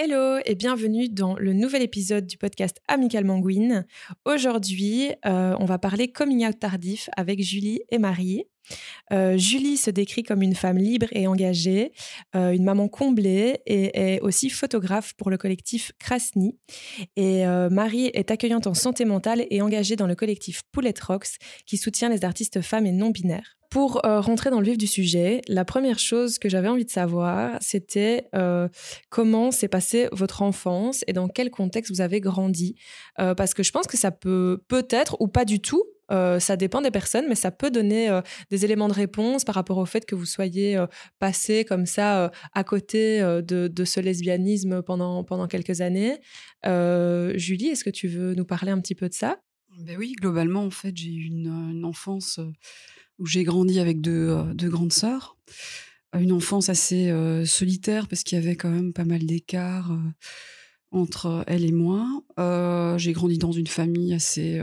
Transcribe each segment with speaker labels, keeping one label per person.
Speaker 1: Hello et bienvenue dans le nouvel épisode du podcast Amical Manguine. Aujourd'hui, euh, on va parler coming out tardif avec Julie et Marie. Euh, Julie se décrit comme une femme libre et engagée, euh, une maman comblée et est aussi photographe pour le collectif Krasny. Et Marie est accueillante en santé mentale et engagée dans le collectif Poulette Rocks qui soutient les artistes femmes et non binaires. Pour euh, rentrer dans le vif du sujet, la première chose que j'avais envie de savoir, c'était euh, comment s'est passée votre enfance et dans quel contexte vous avez grandi. Euh, parce que je pense que ça peut peut-être ou pas du tout, ça dépend des personnes, mais ça peut donner des éléments de réponse par rapport au fait que vous soyez passé comme ça à côté de, de, ce lesbianisme pendant, pendant quelques années. Julie, est-ce que tu veux nous parler un petit peu de ça?
Speaker 2: Ben Oui, globalement, en fait, j'ai eu une, une enfance où j'ai grandi avec deux, euh, deux, grandes sœurs. Une enfance assez euh, solitaire parce qu'il y avait quand même pas mal d'écarts euh, entre elle et moi. j'ai grandi dans une famille assez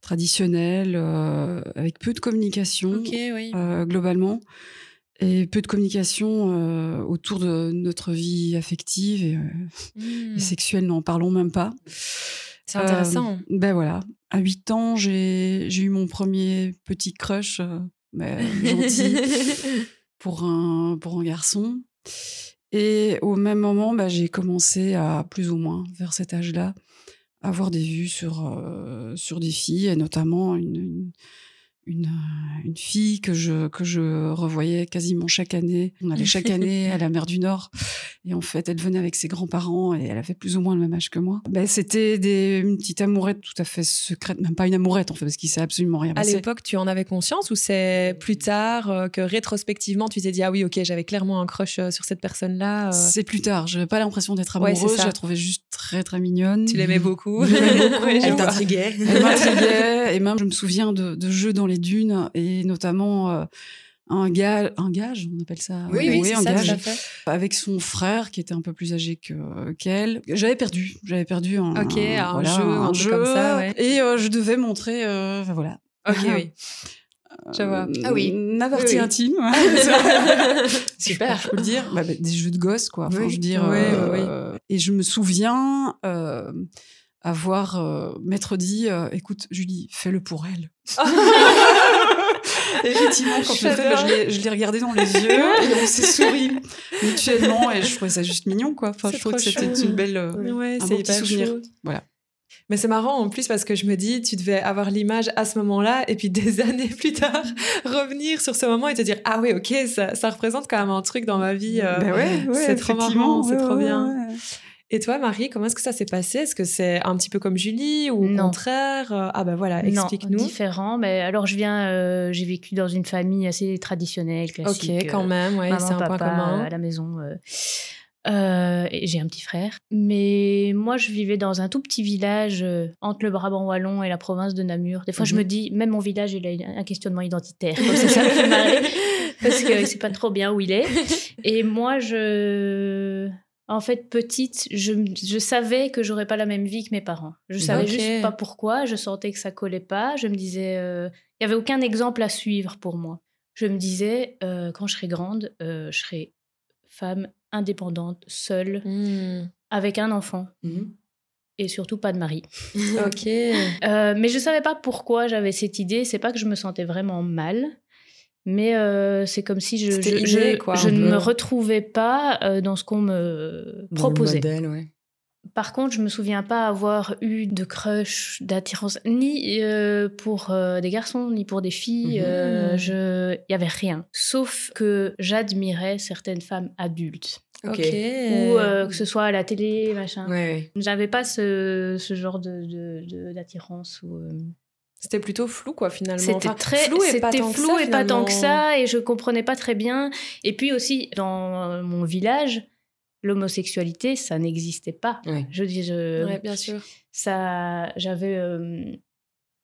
Speaker 2: traditionnelle, avec peu de communication globalement et peu de communication autour de notre vie affective et, et mmh. sexuelle, n'en parlons même pas.
Speaker 1: C'est intéressant.
Speaker 2: ben voilà, à 8 ans, j'ai eu mon premier petit crush, euh, gentil, pour un, pour un garçon. Et au même moment, bah, j'ai commencé à, plus ou moins, vers cet âge-là, avoir des vues sur, euh, sur des filles, et notamment une, une, euh, une, fille que je, que je revoyais quasiment chaque année. On allait chaque année à la mer du Nord. Et en fait, elle venait avec ses grands-parents et elle avait plus ou moins le même âge que moi. Ben, c'était des, une petite amourette tout à fait secrète, même pas une amourette en fait, parce qu'il s'est absolument rien passé.
Speaker 1: À l'époque, tu en avais conscience ou c'est plus tard euh, que rétrospectivement, tu t'es dit, ah oui, ok, j'avais clairement un crush euh, sur cette personne-là
Speaker 2: C'est plus tard. Je n'avais pas l'impression d'être amoureuse. je la trouvais juste très, très mignonne.
Speaker 1: Tu l'aimais beaucoup.
Speaker 2: beaucoup.
Speaker 1: elle t'intriguait.
Speaker 2: Elle m'intriguait. Et même, je me souviens de, de jeux dans les dunes et notamment euh, un, gars, un gage, on appelle ça.
Speaker 1: Oui, oui, un gage.
Speaker 2: Avec son frère qui était un peu plus âgé que qu'elle. J'avais perdu, j'avais perdu un,
Speaker 1: ok, un, jeu, un, jeu comme ça, ouais.
Speaker 2: Et euh, je devais montrer, euh, voilà.
Speaker 1: Ok, oui. Je vois.
Speaker 2: ah oui. Ma partie intime.
Speaker 1: Super.
Speaker 2: Je peux le dire. Bah, bah, des jeux de gosses, quoi. Enfin, je veux dire. et je me souviens avoir euh, maître dit euh, écoute Julie fais-le pour elle. Effectivement quand je, fait, je l'ai regardé dans les yeux et on s'est souri mutuellement et je trouvais ça juste mignon quoi. Enfin je trouve que c'était une belle euh,
Speaker 1: ouais, un petit souvenir.
Speaker 2: voilà.
Speaker 1: Mais c'est marrant en plus parce que je me dis, tu devais avoir l'image à ce moment-là et puis des années plus tard revenir sur ce moment et te dire ah oui ok ça, ça représente quand même un truc dans ma vie.
Speaker 2: Ben ouais, ouais,
Speaker 1: c'est trop marrant, c'est trop bien. Et toi, Marie, comment est-ce que ça s'est passé? Est-ce que c'est un petit peu comme Julie ou au contraire? Euh, Ah ben voilà, explique-nous.
Speaker 3: différent. Mais alors, je viens, euh, j'ai vécu dans une famille assez traditionnelle, classique.
Speaker 1: Ok, quand même, ouais, c'est un point commun.
Speaker 3: À la maison. Euh, j'ai un petit frère. Mais moi, je vivais dans un tout petit village entre le Brabant wallon et la province de Namur. Des fois, je me mhm. dis, même mon village, il a un questionnement identitaire. c'est ça me marrer. Parce qu'il ne sait pas trop bien où il est. Et moi, je en fait, petite, je, savais que j'aurais pas la même vie que mes parents. Je savais juste pas pourquoi. Je sentais que ça collait pas. Je me disais, euh, il y avait aucun exemple à suivre pour moi. Je me disais, euh, quand je serai grande, euh, je serai femme indépendante, seule, hmm. avec un enfant. Mhm. Et surtout pas de mari.
Speaker 1: ok.
Speaker 3: mais je savais pas pourquoi j'avais cette idée. C'est pas que je me sentais vraiment mal mais euh, c'est comme si je, je, je, ne me retrouvais pas euh, dans ce qu'on me proposait. Par contre, je me souviens pas avoir eu de crush, d'attirance, ni euh, pour des garçons, ni pour des filles. Mhm. je, il y avait rien. Sauf que j'admirais certaines femmes adultes.
Speaker 1: Ok.
Speaker 3: Ou que ce soit à la télé, machin. Ouais, J'avais pas ce, ce genre de d'attirance ou.
Speaker 1: C'était plutôt flou, quoi, finalement.
Speaker 3: C'était très flou et, pas, tant flou et pas tant que ça, et je comprenais pas très bien. Et puis aussi, dans mon village, l'homosexualité, ça n'existait pas. Je dis,
Speaker 1: je, bien sûr.
Speaker 3: Ça, j'avais, euh,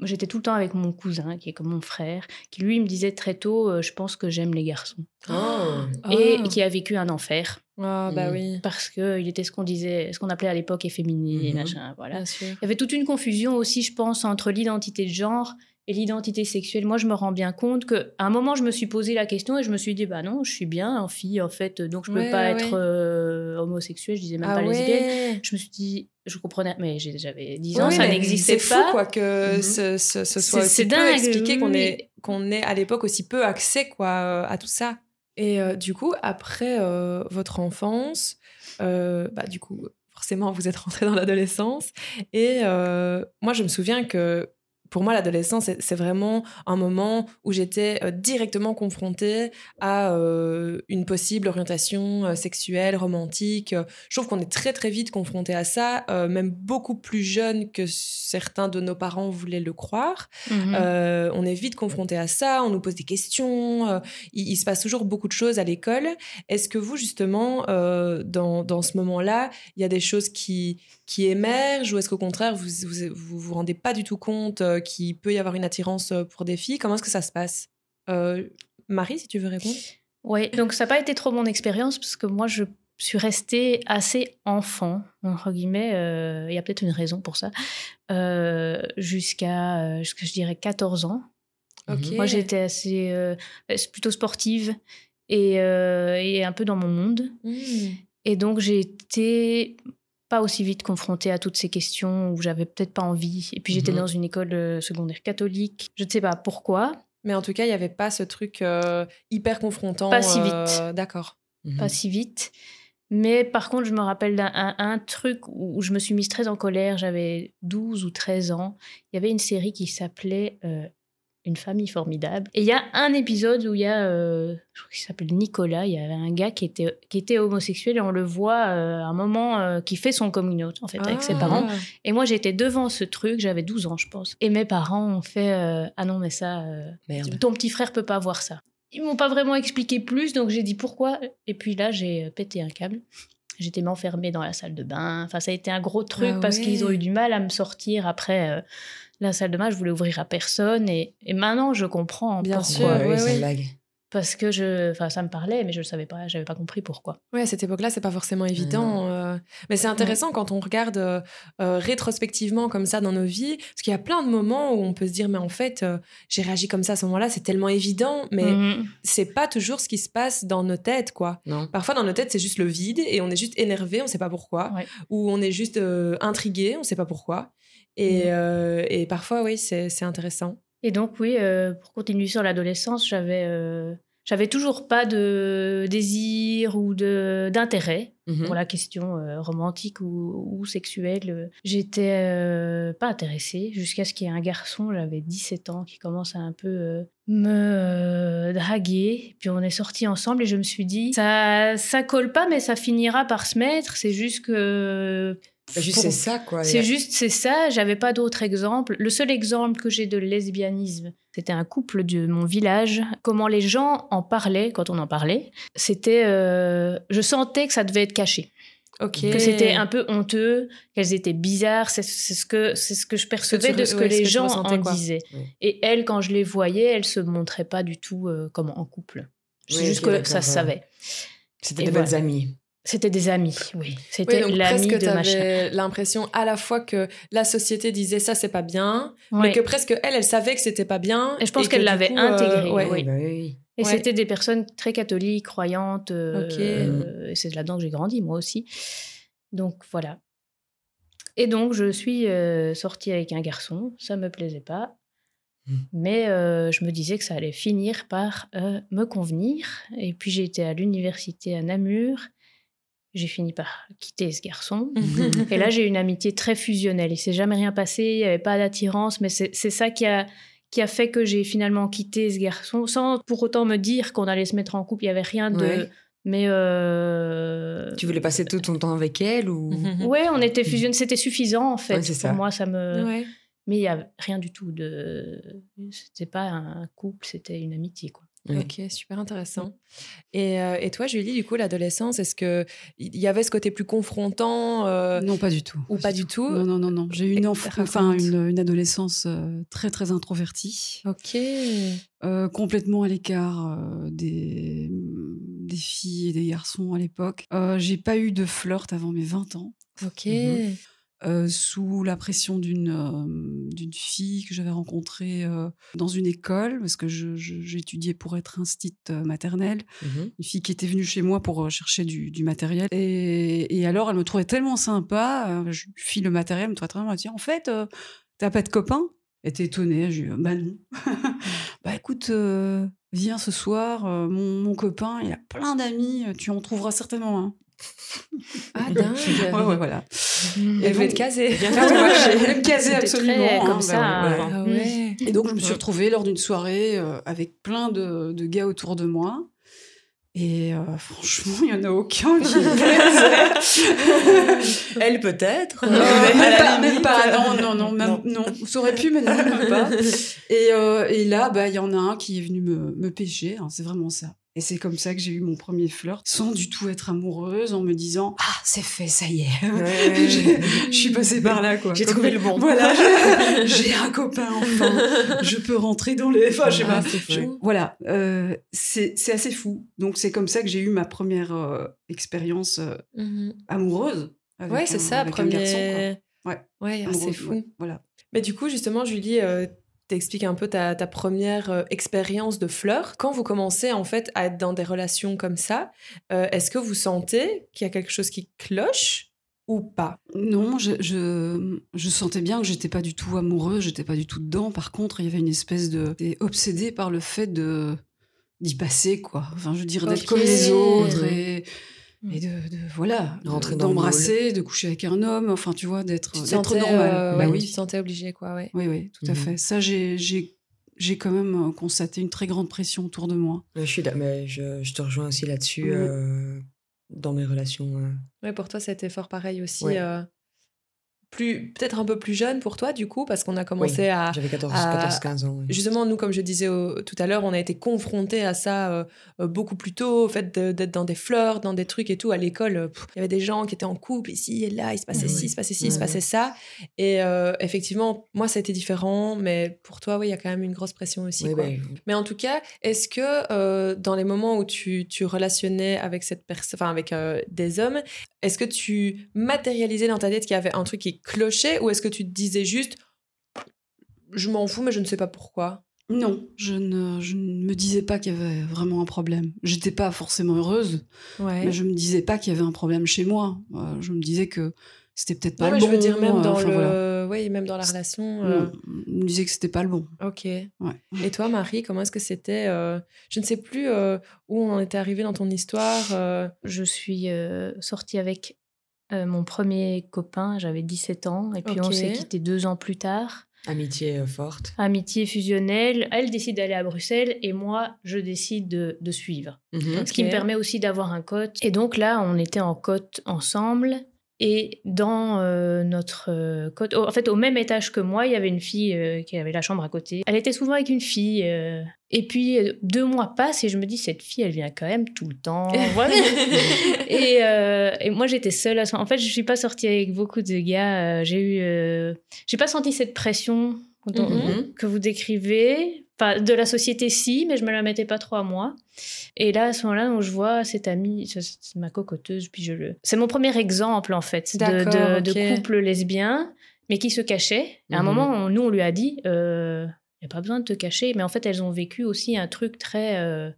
Speaker 3: j'étais tout le temps avec mon cousin, qui est comme mon frère, qui lui me disait très tôt, euh, je pense que j'aime les garçons.
Speaker 1: Oh.
Speaker 3: Et ah. qui a vécu un enfer.
Speaker 1: Ah, bah oui.
Speaker 3: Parce qu'il était ce qu'on disait, ce qu'on appelait à l'époque efféminé, machin, voilà. Il y avait toute une confusion aussi, je pense, entre l'identité de genre et l'identité sexuelle, moi, je me rends bien compte qu'à un moment, je me suis posé la question et je me suis dit, bah non, je suis bien en fille, en fait, donc je peux
Speaker 1: Ouais,
Speaker 3: pas
Speaker 1: ouais,
Speaker 3: être euh, homosexuelle, je disais même
Speaker 1: Ah
Speaker 3: pas lesbienne.
Speaker 1: ouais.
Speaker 3: Je me suis dit, je comprenais, mais j'ai- j'avais 10 ans,
Speaker 1: Oui,
Speaker 3: ça n'existait
Speaker 1: C'est
Speaker 3: pas.
Speaker 1: fou quoi que
Speaker 2: Mhm.
Speaker 1: ce, ce- ce
Speaker 3: C'est-
Speaker 1: soit aussi
Speaker 3: c'est
Speaker 1: peu
Speaker 3: dingue,
Speaker 1: expliqué qu'on
Speaker 3: oui.
Speaker 1: qu'on ait à l'époque aussi peu accès quoi à tout ça. Et euh, du coup après euh, votre enfance, euh, bah du coup forcément vous êtes rentré dans l'adolescence. Et moi je me souviens que pour moi, l'adolescence, c'est- vraiment un moment où j'étais euh, directement confrontée à euh, une possible orientation euh, sexuelle, romantique. Je trouve qu'on est très très vite confronté à ça, euh, même beaucoup plus jeune que certains de nos parents voulaient le croire.
Speaker 3: Mhm.
Speaker 1: Euh, on est vite confronté à ça, on nous pose des questions, il, il se passe toujours beaucoup de choses à l'école. Est-ce que vous, justement, dans, dans ce moment-là, il y a des choses qui, qui émergent ou est-ce qu'au contraire, vous vous, vous vous rendez pas du tout compte euh, qu'il peut y avoir une attirance euh, pour des filles Comment est-ce que ça se passe? Euh, Marie, si tu veux répondre?
Speaker 3: Oui, donc ça n'a pas été trop mon expérience parce que moi, je suis restée assez enfant, entre guillemets. euh, Il y a peut-être une raison pour ça. jusqu'à, jusqu'à, je dirais, 14 ans.
Speaker 1: Ok.
Speaker 3: Moi, j'étais assez plutôt sportive et, et un peu dans mon monde.
Speaker 1: Hmm.
Speaker 3: Et donc, j'ai été pas aussi vite confrontée à toutes ces questions où j'avais peut-être pas envie. Et puis, j'étais
Speaker 2: Mhm.
Speaker 3: dans une école euh, secondaire catholique. Je ne sais pas pourquoi.
Speaker 1: Mais en tout cas, il n'y avait pas ce truc euh, hyper confrontant.
Speaker 3: Pas si vite.
Speaker 1: euh, D'accord.
Speaker 2: Mhm.
Speaker 3: pas si vite. Mais par contre, je me rappelle d'un un, un truc où je me suis mise très en colère. J'avais 12 ou 13 ans. Il y avait une série qui s'appelait euh, Une famille formidable. Et il y a un épisode où il y a, euh, je crois qu'il s'appelle Nicolas, il y avait un gars qui était, qui était homosexuel et on le voit euh, à un moment euh, qui fait son coming out, en fait, avec ses
Speaker 1: Ah.
Speaker 3: parents. Et moi, j'étais devant ce truc, j'avais 12 ans, je pense. Et mes parents ont fait Ah non, mais ça,
Speaker 2: Merde.
Speaker 3: ton petit frère peut pas voir ça. Ils m'ont pas vraiment expliqué plus, donc j'ai dit pourquoi. Et puis là, j'ai pété un câble. J'étais m'enfermée dans la salle de bain. Enfin, ça a été un gros truc
Speaker 1: Ah
Speaker 3: parce qu'ils ont eu du mal à me sortir après euh, la salle de bain. Je voulais ouvrir à personne. Et, et maintenant, je comprends
Speaker 1: Bien
Speaker 3: pourquoi.
Speaker 1: sûr,
Speaker 2: Ouais,
Speaker 1: ouais,
Speaker 3: Parce que je, enfin, ça me parlait, mais je ne savais pas. J'avais pas compris pourquoi.
Speaker 1: Oui, à cette époque-là, c'est pas forcément évident. euh, Mais c'est intéressant quand on regarde euh, euh, rétrospectivement comme ça dans nos vies, parce qu'il y a plein de moments où on peut se dire, mais en fait, euh, j'ai réagi comme ça à ce moment-là, c'est tellement évident, mais
Speaker 3: Mhm.
Speaker 1: c'est pas toujours ce qui se passe dans nos têtes, quoi.
Speaker 2: Non.
Speaker 1: Parfois, dans nos têtes, c'est juste le vide et on est juste énervé, on sait pas pourquoi,
Speaker 3: Ouais.
Speaker 1: ou on est juste euh, intrigué, on sait pas pourquoi. Et,
Speaker 3: Mhm.
Speaker 1: euh, et parfois, oui, c'est c'est intéressant.
Speaker 3: Et donc, oui, euh, pour continuer sur l'adolescence, j'avais, euh, j'avais toujours pas de désir ou de d'intérêt
Speaker 2: Mhm.
Speaker 3: pour la question euh, romantique ou, ou sexuelle. J'étais pas intéressée jusqu'à ce qu'il y ait un garçon, j'avais 17 ans, qui commence à un peu me draguer. Puis on est sortis ensemble et je me suis dit, ça, ça colle pas, mais ça finira par se mettre. C'est juste que.
Speaker 2: Bah, juste c'est ça quoi.
Speaker 3: c'est juste, c'est ça. J'avais pas d'autre exemple. Le seul exemple que j'ai de lesbianisme, c'était un couple de mon village. Comment les gens en parlaient quand on en parlait, c'était, euh, je sentais que ça devait être caché,
Speaker 1: Ok.
Speaker 3: que c'était un peu honteux, qu'elles étaient bizarres. C'est c'est ce que c'est ce que je percevais
Speaker 1: tu
Speaker 3: de ce que les gens en
Speaker 1: quoi.
Speaker 3: disaient. Et elles, quand je les voyais, elles se montraient pas du tout euh, comme en couple. C'est
Speaker 2: Oui,
Speaker 3: juste que ça se savait.
Speaker 2: C'était des
Speaker 3: voilà.
Speaker 2: bonnes amies.
Speaker 3: C'était des amis, oui.
Speaker 1: Oui,
Speaker 3: C'était
Speaker 1: donc
Speaker 3: l'ami de machin.
Speaker 1: l'impression à la fois que la société disait ça c'est pas bien, mais que presque elle, elle savait que c'était pas bien.
Speaker 3: Et je pense
Speaker 1: que
Speaker 3: qu'elle l'avait
Speaker 1: coup, euh,
Speaker 3: intégré,
Speaker 1: ouais.
Speaker 3: oui.
Speaker 2: bah oui.
Speaker 3: Et
Speaker 1: Ouais.
Speaker 3: c'était des personnes très catholiques, croyantes. euh,
Speaker 1: Ok.
Speaker 3: euh, et c'est là-dedans que j'ai grandi, moi aussi. Donc voilà. Et donc, je suis euh, sortie avec un garçon. Ça me plaisait pas.
Speaker 2: Mm.
Speaker 3: Mais euh, je me disais que ça allait finir par euh, me convenir. Et puis, j'ai été à l'université à Namur. J'ai fini par quitter ce garçon. Et là, j'ai une amitié très fusionnelle. Il s'est jamais rien passé, il n'y avait pas d'attirance, mais c'est ça qui a, qui a fait que j'ai finalement quitté ce garçon, sans pour autant me dire qu'on allait se mettre en couple. Il n'y avait rien de.
Speaker 2: Ouais.
Speaker 3: Mais. euh,
Speaker 2: Tu voulais passer tout ton temps avec elle ou?
Speaker 3: Ouais, on était fusionnés, c'était suffisant en fait.
Speaker 2: Ouais,
Speaker 3: pour
Speaker 2: ça.
Speaker 3: moi, ça me.
Speaker 1: Ouais.
Speaker 3: Mais il n'y a rien du tout de. C'était pas un couple, c'était une amitié, quoi.
Speaker 1: Ok, super intéressant. Et, euh, et toi, Julie, du coup, l'adolescence, est-ce que il y avait ce côté plus confrontant euh,
Speaker 2: Non, pas du tout.
Speaker 1: ou pas du tout
Speaker 2: Non, non, non, non. J'ai eu une, enfin, une, une adolescence euh, très, très introvertie,
Speaker 1: Ok.
Speaker 2: complètement à l'écart des, des filles et des garçons à l'époque. J'ai pas eu de flirt avant mes 20 ans.
Speaker 1: Ok.
Speaker 2: Mhm. Euh, sous la pression d'une euh, d'une fille que j'avais rencontrée euh, dans une école, parce que j'étudiais pour être instite maternelle,
Speaker 4: Mhm.
Speaker 2: une fille qui était venue chez moi pour chercher du, du matériel. Et, et alors, elle me trouvait tellement sympa, je lui file le matériel, elle me trouvait tellement, elle me dit, en fait, t'as pas de copain? Elle était étonnée, je lui dit, bah non. bah écoute, viens ce soir, mon, mon copain, il a plein d'amis, tu en trouveras certainement un.
Speaker 1: Ah, dingue.
Speaker 2: Ouais, ouais, voilà.
Speaker 1: Elle voulait
Speaker 2: donc-
Speaker 1: te caser.
Speaker 4: Bien
Speaker 2: ouais. je me caser absolument.
Speaker 3: très
Speaker 2: hein,
Speaker 3: comme ça,
Speaker 2: ouais, ouais.
Speaker 3: hein.
Speaker 1: Ouais.
Speaker 2: Et donc, je me suis retrouvée lors d'une soirée euh, avec plein de, de gars autour de moi. Et euh, franchement, il n'y en a aucun qui me plaisait.
Speaker 4: Elle peut-être.
Speaker 2: Non,
Speaker 4: mais à
Speaker 2: même, même pas, non, non, non, même,
Speaker 4: non.
Speaker 2: non. Ça aurait pu, mais non, même pas. Et, euh, et là, bah, il y en a un qui est venu me, me pêcher. hein, c'est vraiment ça. Et c'est comme ça que j'ai eu mon premier flirt, sans du tout être amoureuse, en me disant Ah, c'est fait, ça y est.
Speaker 4: Ouais.
Speaker 2: Je suis passée par là, quoi.
Speaker 4: J'ai trouvé le bon.
Speaker 2: Voilà, j'ai un copain enfin. Je peux rentrer dans les. Enfin, je sais
Speaker 1: Ah,
Speaker 2: pas. Je-
Speaker 1: fou.
Speaker 2: voilà, euh, c'est assez fou. Donc c'est comme ça que j'ai eu ma première euh, expérience euh,
Speaker 1: Mhm.
Speaker 2: amoureuse. avec
Speaker 1: Ouais, c'est ça,
Speaker 2: avec un garçon, quoi.
Speaker 1: premier.
Speaker 2: Ouais.
Speaker 1: Ouais, ah, c'est fou.
Speaker 2: ouais, Voilà.
Speaker 1: Mais du coup, justement, Julie, euh, t'expliques un peu ta, ta première euh, expérience de flirt. Quand vous commencez en fait à être dans des relations comme ça, euh, est-ce que vous sentez qu'il y a quelque chose qui cloche ou pas?
Speaker 2: Non, je, je, je sentais bien que j'étais pas du tout amoureuse, j'étais pas du tout dedans. Par contre, il y avait une espèce de. obsédée par le fait de d'y passer, quoi. Enfin, je veux dire, d'être comme les autres et, et de, de- voilà, de-
Speaker 4: Rentrer dans le
Speaker 2: d'embrasser, de coucher avec un homme, enfin, tu vois, d'être normal.
Speaker 1: euh,
Speaker 2: bah oui.
Speaker 1: Tu te sentais obligée, quoi, ouais.
Speaker 2: Oui, oui, tout à
Speaker 4: Mhm.
Speaker 2: fait. Ça, j'ai, j'ai, j'ai quand même euh, constaté une très grande pression autour de moi.
Speaker 4: Je, suis là, mais je, je te rejoins aussi là-dessus euh, dans mes relations. euh.
Speaker 1: Ouais, pour toi, c'était fort pareil aussi.
Speaker 4: Ouais.
Speaker 1: Plus peut-être un peu plus jeune pour toi, du coup, parce qu'on a commencé
Speaker 4: Oui,
Speaker 1: à,
Speaker 4: J'avais 14,
Speaker 1: à-
Speaker 4: 14 15 ans. oui.
Speaker 1: Justement, nous, comme je disais au- tout à l'heure, on a été confrontés à ça euh, euh, beaucoup plus tôt, au fait de- d'être dans des flirts, dans des trucs et tout. À l'école, euh, il y avait des gens qui étaient en couple, ici et là, il se passait ci, il se passait ci, il se passait ça. Et euh, effectivement, moi, ça a été différent, mais pour toi, oui, il y a quand même une grosse pression aussi. Quoi.
Speaker 4: ben,
Speaker 1: Mais en tout cas, est-ce que euh, dans les moments où tu, tu relationnais avec cette personne, enfin avec des hommes, est-ce que tu matérialisais dans ta tête qu'il y avait un truc qui clochait ou est-ce que tu te disais juste je m'en fous mais je ne sais pas pourquoi?
Speaker 2: Non, je ne, je ne me disais pas qu'il y avait vraiment un problème. J'étais pas forcément heureuse,
Speaker 1: Ouais.
Speaker 2: mais je me disais pas qu'il y avait un problème chez moi. Euh, je me disais que c'était peut-être pas
Speaker 1: Non, mais
Speaker 2: le
Speaker 1: je
Speaker 2: bon.
Speaker 1: veux dire même
Speaker 2: euh,
Speaker 1: dans
Speaker 2: enfin,
Speaker 1: le,
Speaker 2: voilà.
Speaker 1: oui, même dans la relation. euh,
Speaker 2: Non, je me disais que c'était pas le bon.
Speaker 1: Ok.
Speaker 2: Ouais.
Speaker 1: Et toi, Marie, comment est-ce que c'était euh, Je ne sais plus euh, où on en était arrivé dans ton histoire.
Speaker 3: Je suis sortie avec euh, mon premier copain, j'avais 17 ans, et puis on s'est quitté deux ans plus tard.
Speaker 4: Amitié euh, forte.
Speaker 3: Amitié fusionnelle, elle décide d'aller à Bruxelles et moi, je décide de, de suivre.
Speaker 4: Mhm.
Speaker 3: Ce qui me permet aussi d'avoir un cote. Et donc là, on était en cote ensemble. Et dans euh, notre euh, cote, en fait, au même étage que moi, il y avait une fille euh, qui avait la chambre à côté. Elle était souvent avec une fille. et puis, deux mois passent et je me dis, cette fille, elle vient quand même tout le temps. Voilà. et, et moi, j'étais seule. À. En fait, je suis pas sortie avec beaucoup de gars. j'ai eu, j'ai pas senti cette pression dont-
Speaker 1: Mhm.
Speaker 3: que vous décrivez. Enfin, de la société, si, mais je me la mettais pas trop à moi. Et là, à ce moment-là, donc, je vois cette amie, c'est ma cocoteuse, puis je le. C'est mon premier exemple, en fait, de, couple lesbien, mais qui se cachait. À un
Speaker 4: Mhm.
Speaker 3: moment, on- nous, on lui a dit, il n'y a pas besoin de te cacher. Mais en fait, elles ont vécu aussi un truc très. euh,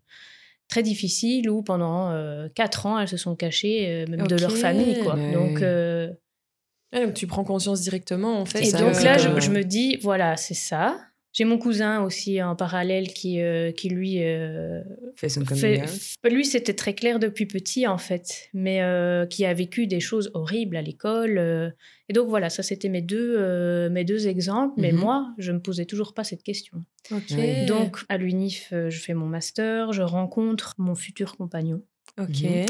Speaker 3: très difficile où pendant euh, quatre ans elles se sont cachées euh, même de leur famille quoi
Speaker 4: Mais
Speaker 3: donc
Speaker 1: Ouais, donc tu prends conscience directement en fait.
Speaker 3: et
Speaker 4: ça,
Speaker 3: donc là, je,
Speaker 4: comme,
Speaker 3: je me dis, voilà, c'est ça. J'ai mon cousin aussi en parallèle qui, euh, qui lui, euh,
Speaker 4: Fait son
Speaker 3: fait, lui c'était très clair depuis petit en fait, mais euh, qui a vécu des choses horribles à l'école. euh. et donc voilà, ça c'était mes deux, euh, mes deux exemples. Mais
Speaker 4: Mhm.
Speaker 3: moi, je me posais toujours pas cette question. Donc à l'UNIF, je fais mon master, je rencontre mon futur compagnon.
Speaker 1: ok.
Speaker 4: Mhm.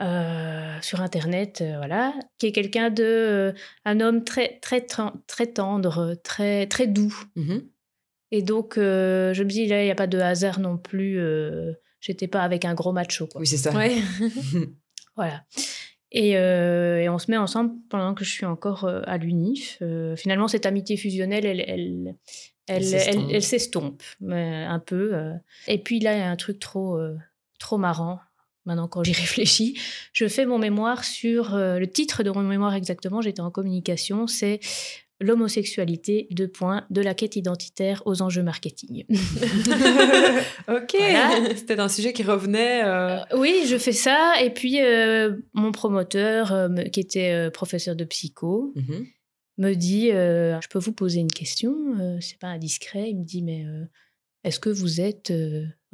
Speaker 3: Euh, sur internet euh, voilà qui est quelqu'un de euh, un homme très très très, tendre très très doux
Speaker 4: Mhm.
Speaker 3: et donc euh, je me dis là il n'y a pas de hasard non plus euh, j'étais pas avec un gros macho quoi.
Speaker 4: Oui, c'est ça.
Speaker 1: Ouais.
Speaker 3: voilà et, euh, et on se met ensemble pendant que je suis encore euh, à l'UNIF Euh, finalement cette amitié fusionnelle elle elle elle,
Speaker 4: s'estompe.
Speaker 3: un peu euh. et puis là il y a un truc trop euh, trop marrant maintenant quand j'y réfléchis, je fais mon mémoire sur le titre de mon mémoire exactement. J'étais en communication, c'est l'homosexualité, deux points, de la quête identitaire aux enjeux marketing.
Speaker 1: ok, c'était un sujet qui revenait. Euh.
Speaker 3: Euh, oui, je fais ça. Et puis, euh, mon promoteur, qui était professeur de psycho, mhm. me dit Je peux vous poser une question C'est pas indiscret. Il me dit Mais est-ce que vous êtes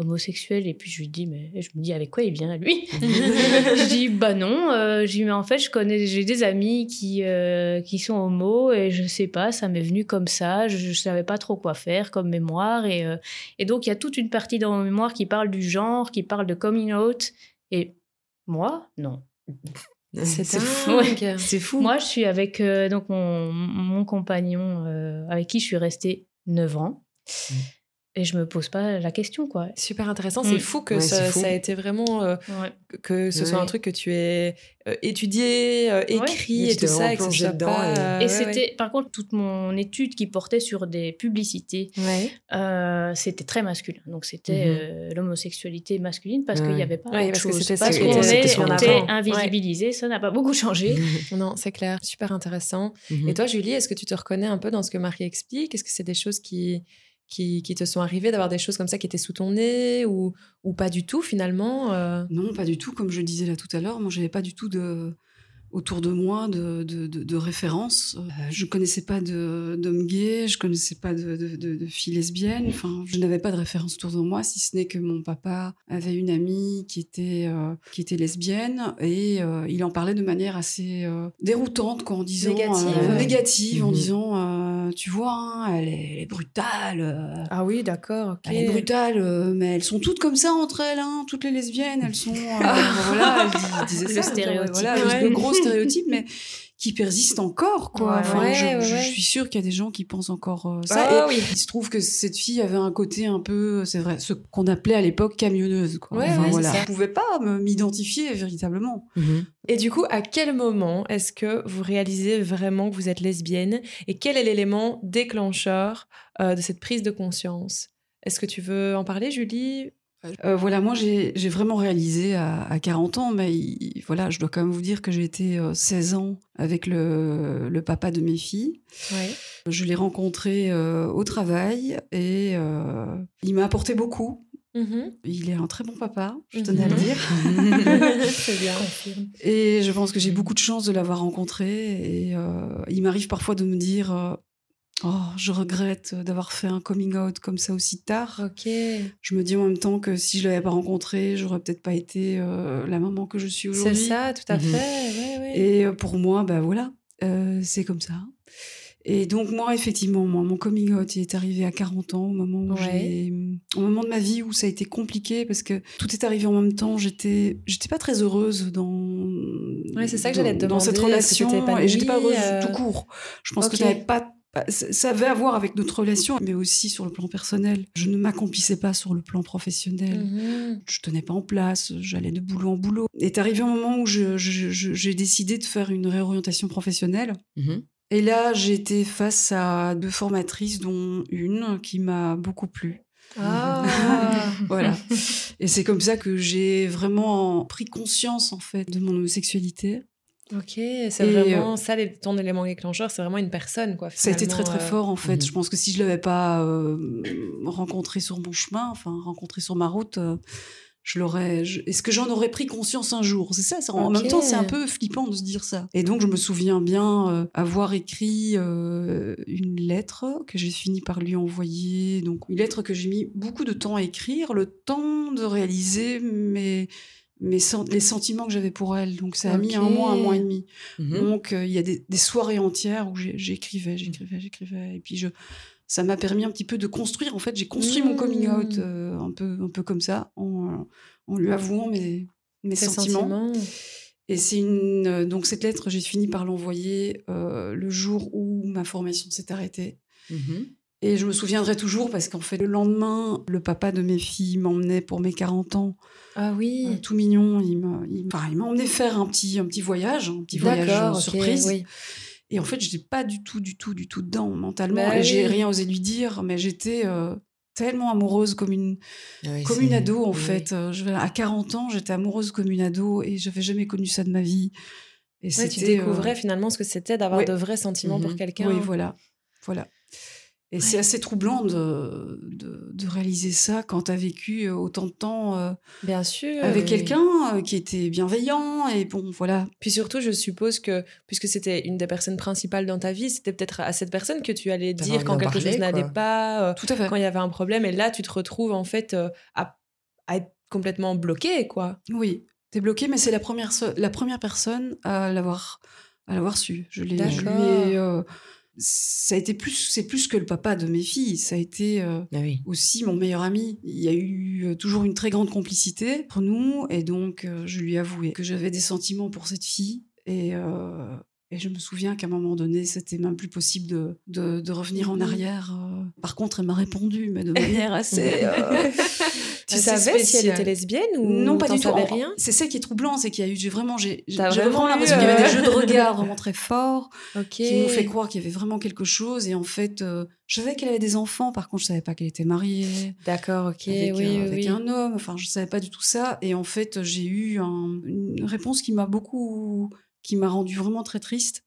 Speaker 3: homosexuel et puis je lui dis mais je me dis avec quoi il vient lui? Je dis bah non euh, je dis mais en fait je connais j'ai des amis qui euh, qui sont homo et je sais pas ça m'est venu comme ça je, je, savais pas trop quoi faire comme mémoire et euh, et donc il y a toute une partie dans mon mémoire qui parle du genre qui parle de coming out et moi non
Speaker 1: c'est fou. C'est fou.
Speaker 3: Moi, je suis avec donc mon, mon compagnon avec qui je suis restée 9 ans. Mmh et je me pose pas la question quoi.
Speaker 1: Super intéressant, c'est mm. fou que ça, a été vraiment euh, que ce soit un truc que tu aies euh, étudié, euh, écrit et tout ça et que ça
Speaker 3: dedans. Et, c'était par contre toute mon étude qui portait sur des publicités, c'était très masculin. Donc c'était mm-hmm. l'homosexualité masculine parce qu'il n'y avait pas autre chose. Parce qu'on était invisibilisé, ça n'a pas beaucoup changé.
Speaker 1: non, c'est clair, super intéressant. Mm-hmm. Et toi Julie, est-ce que tu te reconnais un peu dans ce que Marie explique? Est-ce que c'est des choses qui qui, te sont arrivées, d'avoir des choses comme ça qui étaient sous ton nez ou, pas du tout finalement euh?
Speaker 2: Non, pas du tout. Comme je disais là tout à l'heure, moi, j'avais pas du tout de, autour de moi de, de, de, références. Euh, je connaissais pas d'hommes gays, je connaissais pas de, de, filles lesbiennes. Enfin, je n'avais pas de référence autour de moi, si ce n'est que mon papa avait une amie qui était euh, qui était lesbienne et euh, il en parlait de manière assez déroutante, quoi, en disant négative, négative en mhm. disant, tu vois, hein, elle, est, brutale.
Speaker 1: ah oui, d'accord.
Speaker 2: Elle est brutale, mais elles sont toutes comme ça entre elles, hein, toutes les lesbiennes, elles sont. voilà, elle disait
Speaker 3: le stéréotype. Voilà,
Speaker 2: le gros stéréotype, mais qui persiste encore, quoi. je, suis sûre qu'il y a des gens qui pensent encore euh, ça. Ah et il se trouve que cette fille avait un côté un peu, c'est vrai, ce qu'on appelait à l'époque camionneuse, quoi. voilà. Je pouvais pas m'identifier véritablement.
Speaker 1: Mhm. Et du coup, à quel moment est-ce que vous réalisez vraiment que vous êtes lesbienne? Et quel est l'élément déclencheur euh, de cette prise de conscience? Est-ce que tu veux en parler, Julie?
Speaker 2: Euh, voilà, moi j'ai vraiment réalisé à, 40 ans, mais voilà, je dois quand même vous dire que j'ai été 16 euh, ans avec le, le, papa de mes filles. Je l'ai rencontré euh, au travail et il m'a apporté beaucoup. Mmh il est un très bon papa, je tenais à le
Speaker 1: dire. C'est bien.
Speaker 2: Et je pense que j'ai beaucoup de chance de l'avoir rencontré. Et il m'arrive parfois de me dire Oh, je regrette d'avoir fait un coming out comme ça aussi tard.
Speaker 1: Ok.
Speaker 2: Je me dis en même temps que si je l'avais pas rencontré, j'aurais peut-être pas été euh, la maman que je suis aujourd'hui.
Speaker 1: C'est ça, tout à mhm. fait.
Speaker 2: Et euh, pour moi, ben voilà, euh, c'est comme ça. Et donc moi, effectivement, moi, mon coming out est arrivé à 40 ans, au moment où j'ai, au moment de ma vie où ça a été compliqué parce que tout est arrivé en même temps. J'étais, j'étais pas très heureuse dans.
Speaker 1: c'est ça que j'allais te demander.
Speaker 2: Dans cette relation, et j'étais pas heureuse tout court. Je pense que je n'avais pas bah, ça avait à voir avec notre relation, mais aussi sur le plan personnel. Je ne m'accomplissais pas sur le plan professionnel. Mhm. Je tenais pas en place, j'allais de boulot en boulot. Est arrivé un moment où j'ai décidé de faire une réorientation professionnelle. Mhm. Et là, j'ai été face à deux formatrices, dont une qui m'a beaucoup plu.
Speaker 1: Ah.
Speaker 2: voilà. Et c'est comme ça que j'ai vraiment pris conscience en fait de mon homosexualité.
Speaker 1: Ok, c'est vraiment euh, ça ton élément déclencheur, c'est vraiment une personne quoi.
Speaker 2: Ça a été très très euh. fort en fait. Mhm. Je pense que si je l'avais pas euh, rencontré sur mon chemin, enfin rencontré sur ma route, je l'aurais. Est-ce que j'en aurais pris conscience un jour? C'est ça. En même temps, c'est un peu flippant de se dire ça. Et donc, je me souviens bien avoir écrit une lettre que j'ai fini par lui envoyer. Donc, une lettre que j'ai mis beaucoup de temps à écrire, le temps de réaliser mes mais les sentiments que j'avais pour elle. Donc ça a mis un mois, un mois et demi. Mhm. Donc euh, il y a des, soirées entières où j'écrivais, j'écrivais, j'écrivais. Et puis je, ça m'a permis un petit peu de construire. En fait, j'ai construit mon coming out mmh. euh, un, peu, un peu comme ça, en, en lui avouant mes, mes sentiments. Et c'est une euh, donc cette lettre, j'ai fini par l'envoyer le jour où ma formation s'est arrêtée. Mhm. Et je me souviendrai toujours parce qu'en fait, le lendemain, le papa de mes filles m'emmenait pour mes 40 ans.
Speaker 1: Ah oui.
Speaker 2: Euh, tout mignon. Il m'a il, emmené faire un petit, un petit voyage, un petit voyage surprise. Et en fait, je n'étais pas du tout, du tout, du tout dedans mentalement. Bah et j'ai rien osé lui dire, mais j'étais. Euh, tellement amoureuse comme une,
Speaker 4: Ah oui,
Speaker 2: comme une ado, en
Speaker 4: oui,
Speaker 2: fait. Euh, je- à 40 ans, j'étais amoureuse comme une ado et j'avais jamais connu ça de ma vie. Et
Speaker 1: Ouais, tu
Speaker 2: euh,
Speaker 1: découvrais finalement ce que c'était d'avoir de vrais sentiments pour
Speaker 4: Mhm.
Speaker 1: quelqu'un.
Speaker 2: Oui, voilà. voilà. Et c'est assez troublant de, de, de réaliser ça quand tu as vécu euh, autant de temps euh,
Speaker 1: Bien sûr.
Speaker 2: avec quelqu'un euh, qui était bienveillant. Et bon, voilà.
Speaker 1: Puis surtout, je suppose que, puisque c'était une des personnes principales dans ta vie, c'était peut-être à cette personne que tu allais dire quand quelque chose n'allait pas, euh,
Speaker 2: Tout à fait.
Speaker 1: quand il y avait un problème. Et là, tu te retrouves en fait euh, à, à être complètement bloqué, quoi.
Speaker 2: Oui, t'es bloqué, mais c'est la première, so- la première personne à l'avoir, su. Je l'ai, je ça a été plus, c'est plus que le papa de mes filles. Ça a été euh,
Speaker 4: Ah oui.
Speaker 2: aussi mon meilleur ami. Il y a eu euh, toujours une très grande complicité entre nous, et donc euh, je lui ai avoué que j'avais des sentiments pour cette fille. Et, euh, et je me souviens qu'à un moment donné, c'était même plus possible de, de, de revenir en
Speaker 1: Mhm.
Speaker 2: arrière. Par contre, elle m'a répondu, mais de manière assez.
Speaker 1: Tu savais si elle était lesbienne ou
Speaker 2: Non, pas du tout.
Speaker 1: savais
Speaker 2: En-
Speaker 1: rien?
Speaker 2: C'est ça qui est troublant, c'est qu'il y a eu vraiment, j'ai vraiment l'impression qu'il y avait
Speaker 1: euh,
Speaker 2: des jeux de regard vraiment très forts qui m'ont fait croire qu'il y avait vraiment quelque chose. Et en fait, euh, je savais qu'elle avait des enfants. Par contre, je savais pas qu'elle était mariée
Speaker 1: D'accord, ok,
Speaker 2: avec,
Speaker 1: oui,
Speaker 2: euh,
Speaker 1: oui,
Speaker 2: avec
Speaker 1: oui.
Speaker 2: un homme. Enfin, je savais pas du tout ça. Et en fait, j'ai eu un- une réponse qui m'a beaucoup, qui m'a rendu vraiment très triste.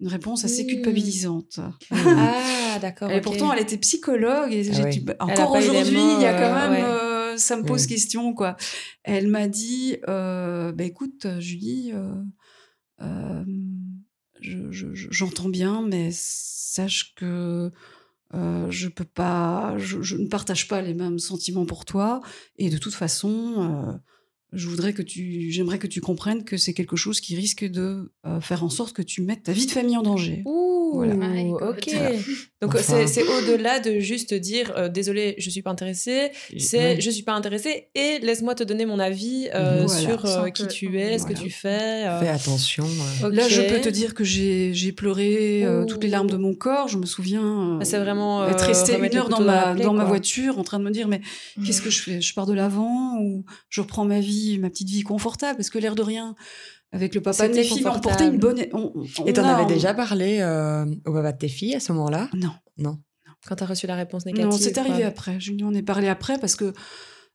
Speaker 2: Une réponse assez
Speaker 1: Hmm.
Speaker 2: culpabilisante.
Speaker 1: Ah, d'accord.
Speaker 2: Et pourtant, elle était psychologue. Et
Speaker 4: Ah
Speaker 2: j'ai
Speaker 4: oui.
Speaker 2: dit, bah, encore aujourd'hui, il y a quand
Speaker 1: euh,
Speaker 2: même,
Speaker 1: ouais.
Speaker 2: euh, ça me pose question, quoi. Elle m'a dit, euh, bah, écoute, Julie, euh, je- je- je- j'entends bien, mais sache que euh, je peux pas, je, je ne partage pas les mêmes sentiments pour toi. Et de toute façon, je voudrais que tu, j'aimerais que tu comprennes que c'est quelque chose qui risque de euh, faire en sorte que tu mettes ta vie de famille en danger.
Speaker 1: Ouh,
Speaker 2: Voilà.
Speaker 1: Ok.
Speaker 2: Voilà.
Speaker 1: Donc
Speaker 4: Enfin.
Speaker 1: c'est au-delà de juste dire euh, désolé, je suis pas intéressée. C'est
Speaker 4: Ouais.
Speaker 1: je suis pas intéressée et laisse-moi te donner mon avis euh,
Speaker 2: Voilà.
Speaker 1: sur euh, qui
Speaker 3: que-
Speaker 1: tu es, ce que tu fais. euh.
Speaker 4: Fais attention. euh.
Speaker 2: Là, je peux te dire que j'ai pleuré euh, toutes les larmes de mon corps. Je me souviens euh,
Speaker 1: Ah, c'est vraiment, euh,
Speaker 2: être restée une heure dans ma, dans ma voiture en train de me dire mais qu'est-ce que je fais? Je pars de l'avant ou je reprends ma vie, ma petite vie confortable Parce que l'air de rien, avec le papa de mes filles, on portait une bonne. on- on-
Speaker 4: Et t'en avais
Speaker 2: on-
Speaker 4: déjà parlé euh, au papa de tes filles à ce moment-là?
Speaker 2: Non,
Speaker 4: Non.
Speaker 1: Quand t'as reçu la réponse négative.
Speaker 2: non, c'est arrivé après. Je lui en ai parlé après parce que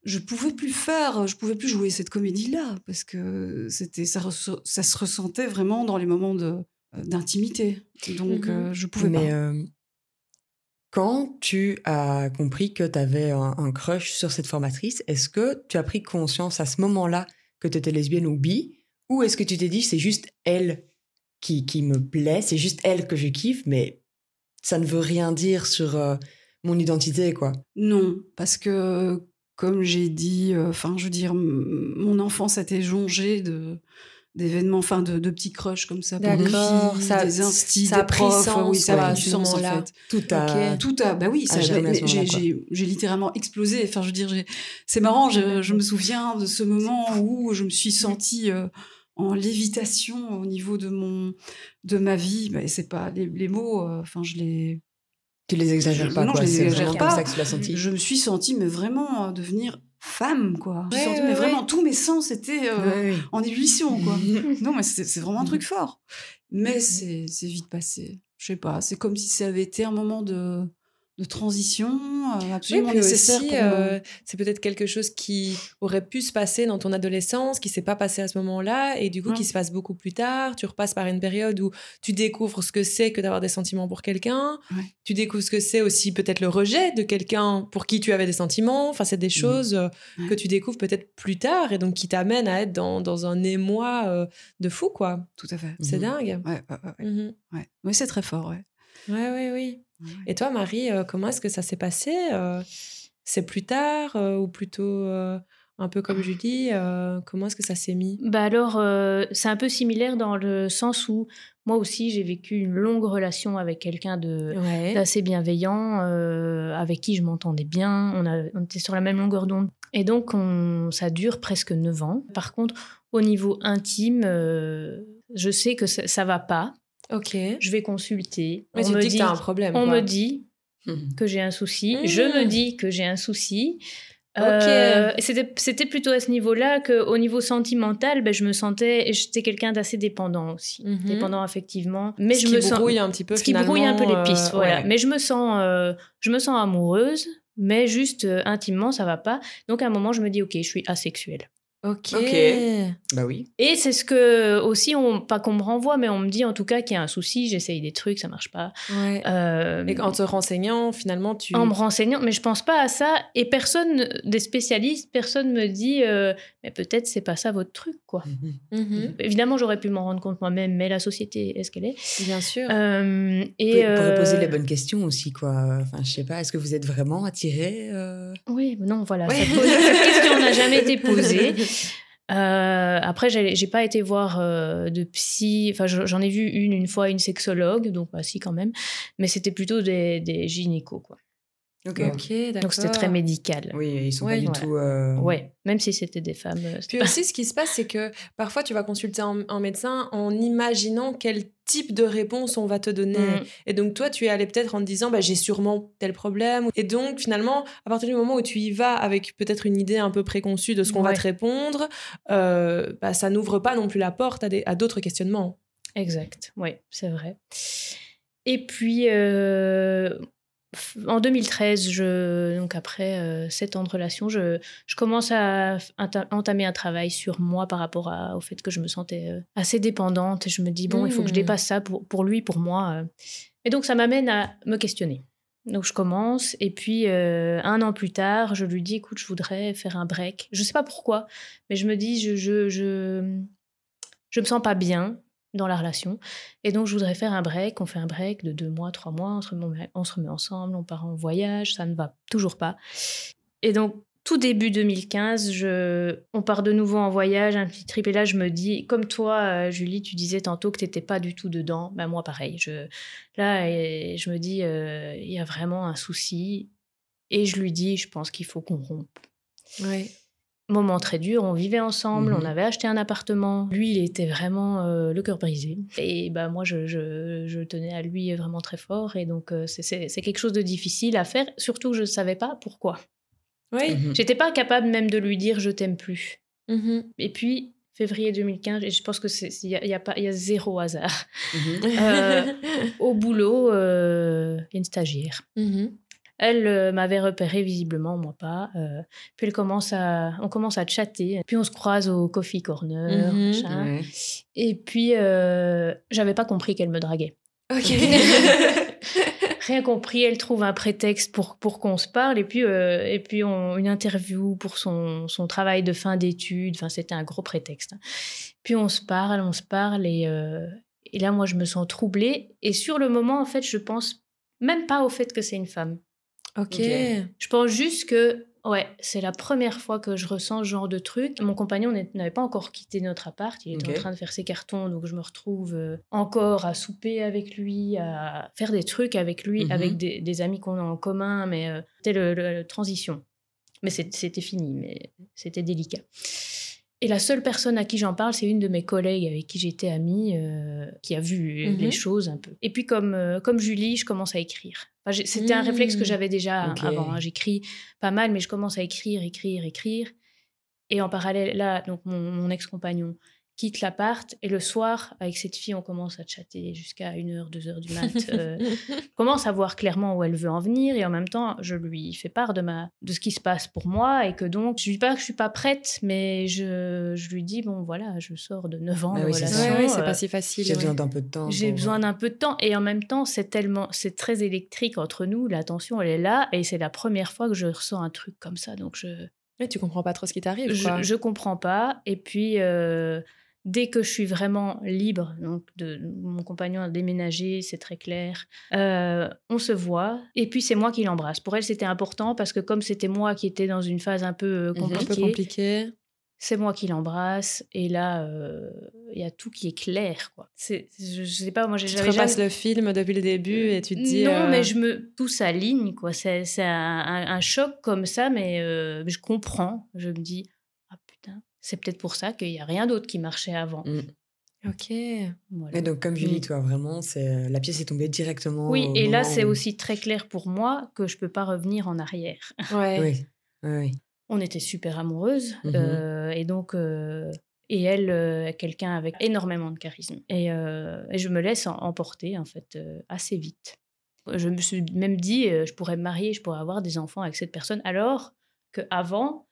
Speaker 2: je pouvais plus faire, je pouvais plus jouer cette comédie-là parce que c'était ça, ça se ressentait vraiment dans les moments de d'intimité. Donc
Speaker 1: Mhm.
Speaker 2: euh, je pouvais
Speaker 4: Mais
Speaker 2: pas.
Speaker 4: euh, quand tu as compris que tu avais un, crush sur cette formatrice, est-ce que tu as pris conscience à ce moment-là que tu étais lesbienne ou bi? Ou est-ce que tu t'es dit c'est juste elle qui, qui me plaît, c'est juste elle que je kiffe, mais ça ne veut rien dire sur euh, mon identité, quoi?
Speaker 2: Non, parce que comme j'ai dit, euh, enfin, je veux dire, mon enfance été jongée de d'événements, enfin, de, de petits crushs comme ça, pour des filles,
Speaker 1: ça-
Speaker 2: des instits,
Speaker 1: ça
Speaker 2: des profs,
Speaker 1: sens,
Speaker 2: oui, ça a du sens en fait.
Speaker 4: Tout a...
Speaker 1: Ok.
Speaker 2: Tout a, bah oui, ça, j'ai, littéralement explosé. Enfin, je veux dire, c'est marrant. Je, je me souviens de ce moment où je me suis sentie euh, en lévitation au niveau de mon, de ma vie. Bah, c'est pas les, les mots. euh, Enfin, je les,
Speaker 4: Tu les exagères
Speaker 2: Je-
Speaker 4: pas,
Speaker 2: non,
Speaker 4: quoi.
Speaker 2: je les exagère pas.
Speaker 4: comme ça que tu l'as senti.
Speaker 2: je me suis sentie, mais vraiment euh, devenir femme, quoi.
Speaker 1: Ouais,
Speaker 2: mais
Speaker 1: ouais.
Speaker 2: vraiment, tous mes sens étaient euh, en ébullition, quoi. non, mais c'est vraiment un truc fort. Mais c'est c'est vite passé. Je sais pas, c'est comme si ça avait été un moment de, de transition euh,
Speaker 1: Oui,
Speaker 2: absolument
Speaker 1: puis
Speaker 2: nécessaire pour
Speaker 1: euh, c'est peut-être quelque chose qui aurait pu se passer dans ton adolescence, qui s'est pas passé à ce moment-là, et du coup qui se passe beaucoup plus tard. Tu repasses par une période où tu découvres ce que c'est que d'avoir des sentiments pour quelqu'un.
Speaker 2: Ouais.
Speaker 1: Tu découvres ce que c'est aussi peut-être le rejet de quelqu'un pour qui tu avais des sentiments. Enfin, c'est des choses euh,
Speaker 2: Mmh. Ouais.
Speaker 1: que tu découvres peut-être plus tard et donc qui t'amènent à être dans, dans un émoi euh, de fou, quoi.
Speaker 2: Tout à fait.
Speaker 1: C'est
Speaker 4: Mhm.
Speaker 1: dingue.
Speaker 2: Ouais, ouais, ouais, ouais. Oui, c'est très fort, ouais.
Speaker 1: Ouais, ouais, oui.
Speaker 2: Ouais.
Speaker 1: Et toi, Marie, euh, comment est-ce que ça s'est passé euh, C'est plus tard euh, ou plutôt un peu comme Julie Comment est-ce que ça s'est mis?
Speaker 3: Bah alors, c'est un peu similaire dans le sens où moi aussi j'ai vécu une longue relation avec quelqu'un de
Speaker 1: Ouais.
Speaker 3: d'assez bienveillant, avec qui je m'entendais bien, on, a- on était sur la même longueur d'onde. Et donc, on, ça dure presque 9 ans. Par contre, au niveau intime, euh, je sais que ça, ça va pas.
Speaker 1: Ok.
Speaker 3: Je vais consulter.
Speaker 1: Mais
Speaker 3: on
Speaker 1: tu
Speaker 3: me
Speaker 1: dis que
Speaker 3: dit,
Speaker 1: t'as un problème.
Speaker 3: on
Speaker 1: quoi.
Speaker 3: me dit
Speaker 4: Mhm.
Speaker 3: que j'ai un souci.
Speaker 1: Mmh.
Speaker 3: Je me dis que j'ai un souci. Euh, et c'était, plutôt à ce niveau-là qu'au niveau sentimental, ben, je me sentais, j'étais quelqu'un d'assez dépendant aussi,
Speaker 1: Mhm.
Speaker 3: dépendant affectivement. Mais
Speaker 1: ce
Speaker 3: je
Speaker 1: qui
Speaker 3: me sens,
Speaker 1: brouille un petit peu.
Speaker 3: ce qui brouille un peu les
Speaker 1: finalement,
Speaker 3: pistes,
Speaker 1: euh,
Speaker 3: voilà.
Speaker 1: ouais.
Speaker 3: Mais je me sens, euh, je me sens amoureuse, mais juste euh, intimement, ça va pas. Donc à un moment, je me dis, ok, je suis asexuelle.
Speaker 1: Ok.
Speaker 4: Bah oui.
Speaker 3: Et c'est ce que aussi, on, pas qu'on me renvoie, mais on me dit en tout cas qu'il y a un souci, j'essaye des trucs, ça marche pas.
Speaker 1: Ouais.
Speaker 3: Euh,
Speaker 1: Et en te renseignant, finalement, tu.
Speaker 3: en me renseignant, mais je pense pas à ça. Et personne, des spécialistes, personne me dit, euh, mais peut-être c'est pas ça votre truc, quoi.
Speaker 1: Mhm.
Speaker 3: Évidemment, j'aurais pu m'en rendre compte moi-même, mais la société, est-ce qu'elle est?
Speaker 1: Bien sûr.
Speaker 3: Euh, Et
Speaker 4: pourrez poser
Speaker 3: euh,
Speaker 4: les bonnes questions aussi, quoi. Enfin, je sais pas, est-ce que vous êtes vraiment attiré euh?
Speaker 3: Oui, non, voilà.
Speaker 1: Ouais.
Speaker 3: Cette, cette question n'a jamais été posée. Euh, après, j'ai pas été voir euh, de psy. Enfin, je- j'en ai vu une une fois, une sexologue, donc bah, si quand même. Mais c'était plutôt des, des quoi.
Speaker 4: Ok.
Speaker 1: Ok, d'accord.
Speaker 3: Donc c'était très médical.
Speaker 4: Oui, ils sont
Speaker 1: Ouais.
Speaker 4: pas du
Speaker 3: Ouais.
Speaker 4: tout. euh,
Speaker 3: Ouais, même si c'était des femmes. euh,
Speaker 1: Puis aussi, ce qui se passe, c'est que parfois, tu vas consulter un, un médecin en imaginant quel type de réponse on va te donner.
Speaker 3: Mm.
Speaker 1: Et donc, toi, tu es allé peut-être en te disant, bah, j'ai sûrement tel problème. Et donc, finalement, à partir du moment où tu y vas avec peut-être une idée un peu préconçue de ce qu'on va te répondre, euh, bah, ça n'ouvre pas non plus la porte à des- à d'autres questionnements.
Speaker 3: Exact, oui, c'est vrai. Et puis, euh, en 2013, je, donc après euh, sept ans de relation, je, je commence à entamer un travail sur moi par rapport à- au fait que je me sentais euh, assez dépendante. Et je me dis, bon, il faut que je
Speaker 1: Mm.
Speaker 3: dépasse ça pour, pour lui, pour moi. euh. Et donc, ça m'amène à me questionner. Donc, je commence, et puis euh, un an plus tard, je lui dis, écoute, je voudrais faire un break. Je sais pas pourquoi, mais je me dis, je, je, je, je me sens pas bien dans la relation. Et donc, je voudrais faire un break. On fait un break de deux mois, trois mois. On se remet, ensemble, on part en voyage. Ça ne va toujours pas. Et donc, tout début 2015, je, on part de nouveau en voyage, un petit trip. Et là, je me dis, comme toi, euh, Julie, tu disais tantôt que tu n'étais pas du tout dedans. Ben, moi, pareil. Je, là, je me dis, euh, il y a vraiment un souci. Et je lui dis, je pense qu'il faut qu'on rompe. Moment très dur. On vivait ensemble,
Speaker 4: Mhm.
Speaker 3: on avait acheté un appartement. Lui, il était vraiment euh, le cœur brisé. Et bah, moi, je, je- je tenais à lui vraiment très fort. Et donc, euh, c'est- quelque chose de difficile à faire. Surtout que je ne savais pas pourquoi.
Speaker 1: Oui.
Speaker 4: Mhm.
Speaker 3: J'étais pas capable même de lui dire je t'aime plus.
Speaker 1: Mhm.
Speaker 3: Et puis, février 2015, et je pense que c'est- il y a, y a pas- il y a zéro hasard.
Speaker 4: Mhm.
Speaker 3: Euh, Au boulot, euh, il y a une stagiaire. Elle euh, m'avait repéré visiblement, moi pas. Euh, puis elle commence à, on commence à chatter. Puis on se croise au coffee corner,
Speaker 1: Mhm.
Speaker 4: Ouais.
Speaker 3: Et puis euh, j'avais pas compris qu'elle me draguait.
Speaker 1: Ok.
Speaker 3: Rien compris. Elle trouve un prétexte pour pour qu'on se parle. Et puis euh, et puis on- une interview pour son son travail de fin d'études. Enfin c'était un gros prétexte. Puis on se parle, on se parle et euh, et là moi je me sens troublée. Et sur le moment en fait je pense même pas au fait que c'est une femme.
Speaker 1: Ok.
Speaker 4: Ok.
Speaker 3: Je pense juste que, ouais, c'est la première fois que je ressens ce genre de truc. Mon compagnon n'avait pas encore quitté notre appart. Il était en train de faire ses cartons, donc je me retrouve euh, encore à souper avec lui, à faire des trucs avec lui,
Speaker 4: Mhm.
Speaker 3: avec des, des amis qu'on a en commun, mais euh, c'était le, le- le transition. Mais c'était fini, mais c'était délicat. Et la seule personne à qui j'en parle, c'est une de mes collègues avec qui j'étais amie, euh, qui a vu
Speaker 1: Mhm.
Speaker 3: les choses un peu. Et puis comme, euh, comme Julie, je commence à écrire. Enfin, C'était un réflexe que
Speaker 1: Mhm.
Speaker 3: j'avais déjà avant. hein. J'écris pas mal, mais je commence à écrire, écrire, écrire. Et en parallèle, là, donc mon, mon ex-compagnon quitte l'appart et le soir, avec cette fille, on commence à chatter jusqu'à 1h, 2h du mat. euh, je commence à voir clairement où elle veut en venir et en même temps, je lui fais part de, ma, de ce qui se passe pour moi et que donc, je lui dis pas que je suis pas prête, mais je, je lui dis, bon voilà, je sors de 9 ans
Speaker 4: Ah
Speaker 3: de
Speaker 4: oui,
Speaker 3: relation.
Speaker 1: Ouais, ouais, c'est
Speaker 3: euh,
Speaker 1: pas si facile.
Speaker 4: J'ai
Speaker 1: ouais.
Speaker 4: besoin d'un peu de temps.
Speaker 3: j'ai besoin d'un peu de temps et en même temps c'est tellement c'est très électrique entre nous la tension elle est là et c'est la première fois que je ressens un truc comme ça donc je
Speaker 1: Ouais, tu comprends pas trop ce qui t'arrive.
Speaker 3: je, je comprends pas et puis euh, dès que je suis vraiment libre donc de mon compagnon a déménagé c'est très clair euh, on se voit et puis c'est moi qui l'embrasse pour elle c'était important parce que comme c'était moi qui étais dans une phase un peu euh,
Speaker 4: Mhm. Un peu
Speaker 3: compliquée
Speaker 1: compliqué.
Speaker 3: c'est moi qui l'embrasse et là euh, il y a tout qui est clair quoi c'est je, je sais pas moi
Speaker 1: Tu te
Speaker 3: j'avais jamais
Speaker 1: repasses le film depuis le début et tu te dis.
Speaker 3: non,
Speaker 1: euh,
Speaker 3: mais je me tout s'aligne quoi. C'est c'est un, un- un choc comme ça, mais je comprends. Je me dis c'est peut-être pour ça qu'il y a rien d'autre qui marchait avant.
Speaker 4: Mm.
Speaker 1: Ok.
Speaker 3: Voilà.
Speaker 4: Et donc, comme Julie,
Speaker 3: Mm.
Speaker 4: toi, vraiment, c'est la pièce est tombée directement.
Speaker 3: Oui,
Speaker 4: au
Speaker 3: et là c'est
Speaker 4: où-
Speaker 3: aussi très clair pour moi que je peux pas revenir en arrière.
Speaker 1: Ouais.
Speaker 4: Oui.
Speaker 3: On était super amoureuses
Speaker 4: Mhm.
Speaker 3: euh, et donc euh, et elle euh, quelqu'un avec énormément de charisme et, euh, et je me laisse en- emporter en fait euh, assez vite. Je me suis même dit, euh, je pourrais me marier, je pourrais avoir des enfants avec cette personne, alors qu'avant,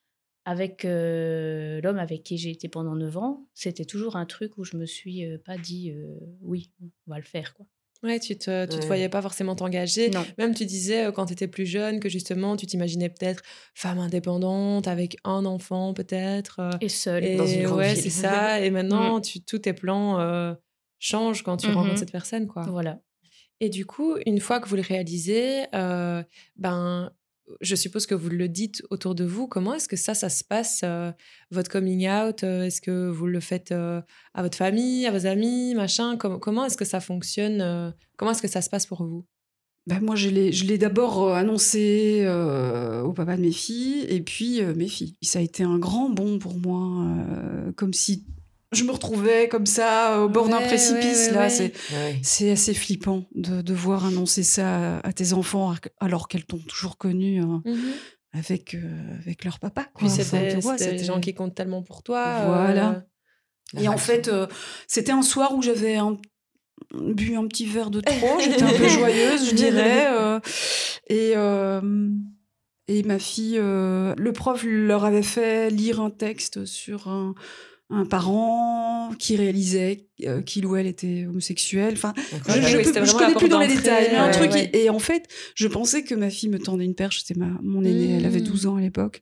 Speaker 3: avec euh, l'homme avec qui j'ai été pendant 9 ans, c'était toujours un truc où je me suis euh, pas dit, euh, oui, on va le faire. Quoi.
Speaker 1: Ouais, tu te, tu te
Speaker 4: Ouais.
Speaker 1: voyais pas forcément t'engager.
Speaker 3: Non.
Speaker 1: Même tu disais quand tu étais plus jeune que justement tu t'imaginais peut-être femme indépendante avec un enfant peut-être.
Speaker 3: Et seule.
Speaker 1: Et
Speaker 4: dans une grande
Speaker 1: ouais, c'est ça. Et maintenant, tu, tous tes plans euh, changent quand tu rencontres cette personne, quoi.
Speaker 3: Voilà.
Speaker 1: Et du coup, une fois que vous le réalisez, euh, ben, je suppose que vous le dites autour de vous. Comment est-ce que ça, ça se passe, euh, votre coming out euh, Est-ce que vous le faites euh, à votre famille, à vos amis, machin? Com- Comment est-ce que ça fonctionne Comment est-ce que ça se passe pour vous?
Speaker 2: Ben, moi, je l'ai, d'abord annoncé au papa de mes filles et puis mes filles. Ça a été un grand bond pour moi, comme si je me retrouvais comme ça au bord d'un précipice.
Speaker 1: ouais, ouais,
Speaker 2: là,
Speaker 1: ouais.
Speaker 2: c'est assez flippant de devoir annoncer ça à, à tes enfants alors qu'elles t'ont toujours connu hein, avec euh, avec leur papa.
Speaker 1: Puis
Speaker 2: quoi.
Speaker 1: c'est
Speaker 2: Enfin,
Speaker 1: des,
Speaker 2: c'était-
Speaker 1: gens qui comptent tellement pour toi.
Speaker 2: Voilà.
Speaker 1: euh,
Speaker 2: Et en fait, euh, c'était un soir où j'avais un- bu un petit verre de trop. J'étais un peu joyeuse, je dirais. euh, et, euh, et ma fille, euh, le prof leur avait fait lire un texte sur un, un parent qui réalisait euh, qu'il ou elle était homosexuel. Enfin, je, je
Speaker 1: vraiment
Speaker 2: connais plus dans les détails, mais un
Speaker 1: ouais,
Speaker 2: truc.
Speaker 1: ouais.
Speaker 2: Et en fait, je pensais que ma fille me tendait une perche. C'était ma, mon aînée, elle avait
Speaker 1: Mm.
Speaker 2: 12 ans à l'époque.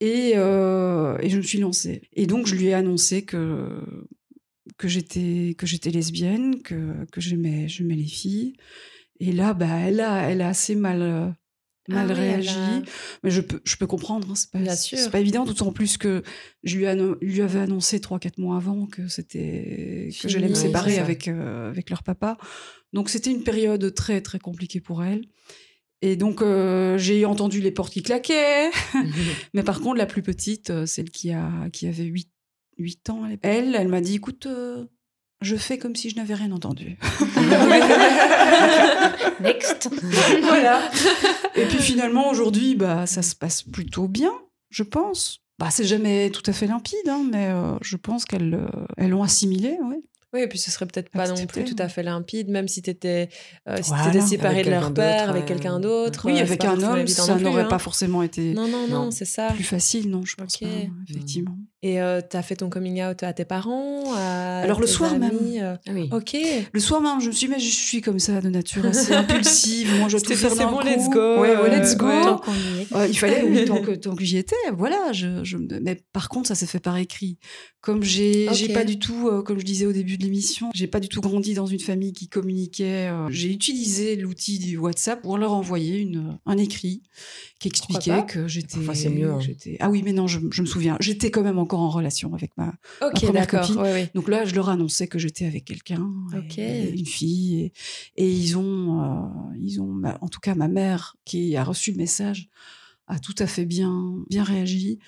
Speaker 2: Et, euh, et je me suis lancée. Et donc, je lui ai annoncé que, que j'étais que j'étais lesbienne, que, que j'aimais j'aimais les filles. Et là, bah, elle a, elle a assez mal, euh, mal
Speaker 1: Ah oui, elle
Speaker 2: réagi.
Speaker 1: a-
Speaker 2: Mais je peux, je peux comprendre, hein, c'est pas, c'est pas évident, d'autant plus que je lui, lui avais annoncé 3-4 mois avant que c'était que j'allais me séparer avec, euh, avec leur papa. Donc c'était une période très très compliquée pour elle. Et donc euh, j'ai entendu les portes qui claquaient. Mais par contre, la plus petite, euh, celle qui, a, qui avait 8, 8 ans, l'époque, elle, elle m'a dit, écoute, euh, je fais comme si je n'avais rien entendu.
Speaker 3: Next.
Speaker 2: voilà. Et puis finalement, aujourd'hui, bah, ça se passe plutôt bien, je pense. Bah, c'est jamais tout à fait limpide, hein, mais euh, je pense qu'elles euh, elles l'ont assimilé. Ouais.
Speaker 1: Oui, et puis ce serait peut-être pas non plus tout à fait limpide, même si tu étais, si
Speaker 2: Voilà.
Speaker 1: t'étais séparé de leur père, avec quelqu'un d'autre.
Speaker 2: Oui,
Speaker 1: euh,
Speaker 2: avec un homme, ça n'aurait
Speaker 1: hein.
Speaker 2: pas forcément été
Speaker 1: Non, non, non,
Speaker 4: Non.
Speaker 1: c'est ça.
Speaker 2: plus facile, non, je pense pas, effectivement.
Speaker 1: Et euh, t'as fait ton coming out à tes parents à
Speaker 2: Alors, le soir même.
Speaker 1: amis, euh,
Speaker 4: Ah oui.
Speaker 1: Ok.
Speaker 2: Le soir même, je me suis dit, mais je suis comme ça, de nature assez impulsive. Moi, je tout faire
Speaker 1: c'est bon,
Speaker 2: coup.
Speaker 1: let's go,
Speaker 2: Ouais, ouais, let's go.
Speaker 1: ouais.
Speaker 3: Tant qu'on y est.
Speaker 2: Euh, il fallait, oui, tant que, tant que j'y étais, voilà. Je, je, me- mais par contre, ça s'est fait par écrit. Comme j'ai j'ai
Speaker 1: Ok.
Speaker 2: pas du tout, euh, comme je disais au début de l'émission, j'ai pas du tout grandi dans une famille qui communiquait. euh, j'ai utilisé l'outil du WhatsApp pour leur envoyer une, un écrit qui expliquait que j'étais.
Speaker 4: Parfois, c'est mieux, hein.
Speaker 2: Ah oui, mais non, je, je me souviens. J'étais quand même encore en relation avec ma.
Speaker 1: Ok,
Speaker 2: première copine.
Speaker 1: Ouais, ouais.
Speaker 2: Donc là, je leur annonçais que j'étais avec quelqu'un, et-
Speaker 1: Ok.
Speaker 2: et une fille, et, et ils ont, euh, ils ont, ma- en tout cas ma mère qui a reçu le message a tout à fait bien, bien réagi,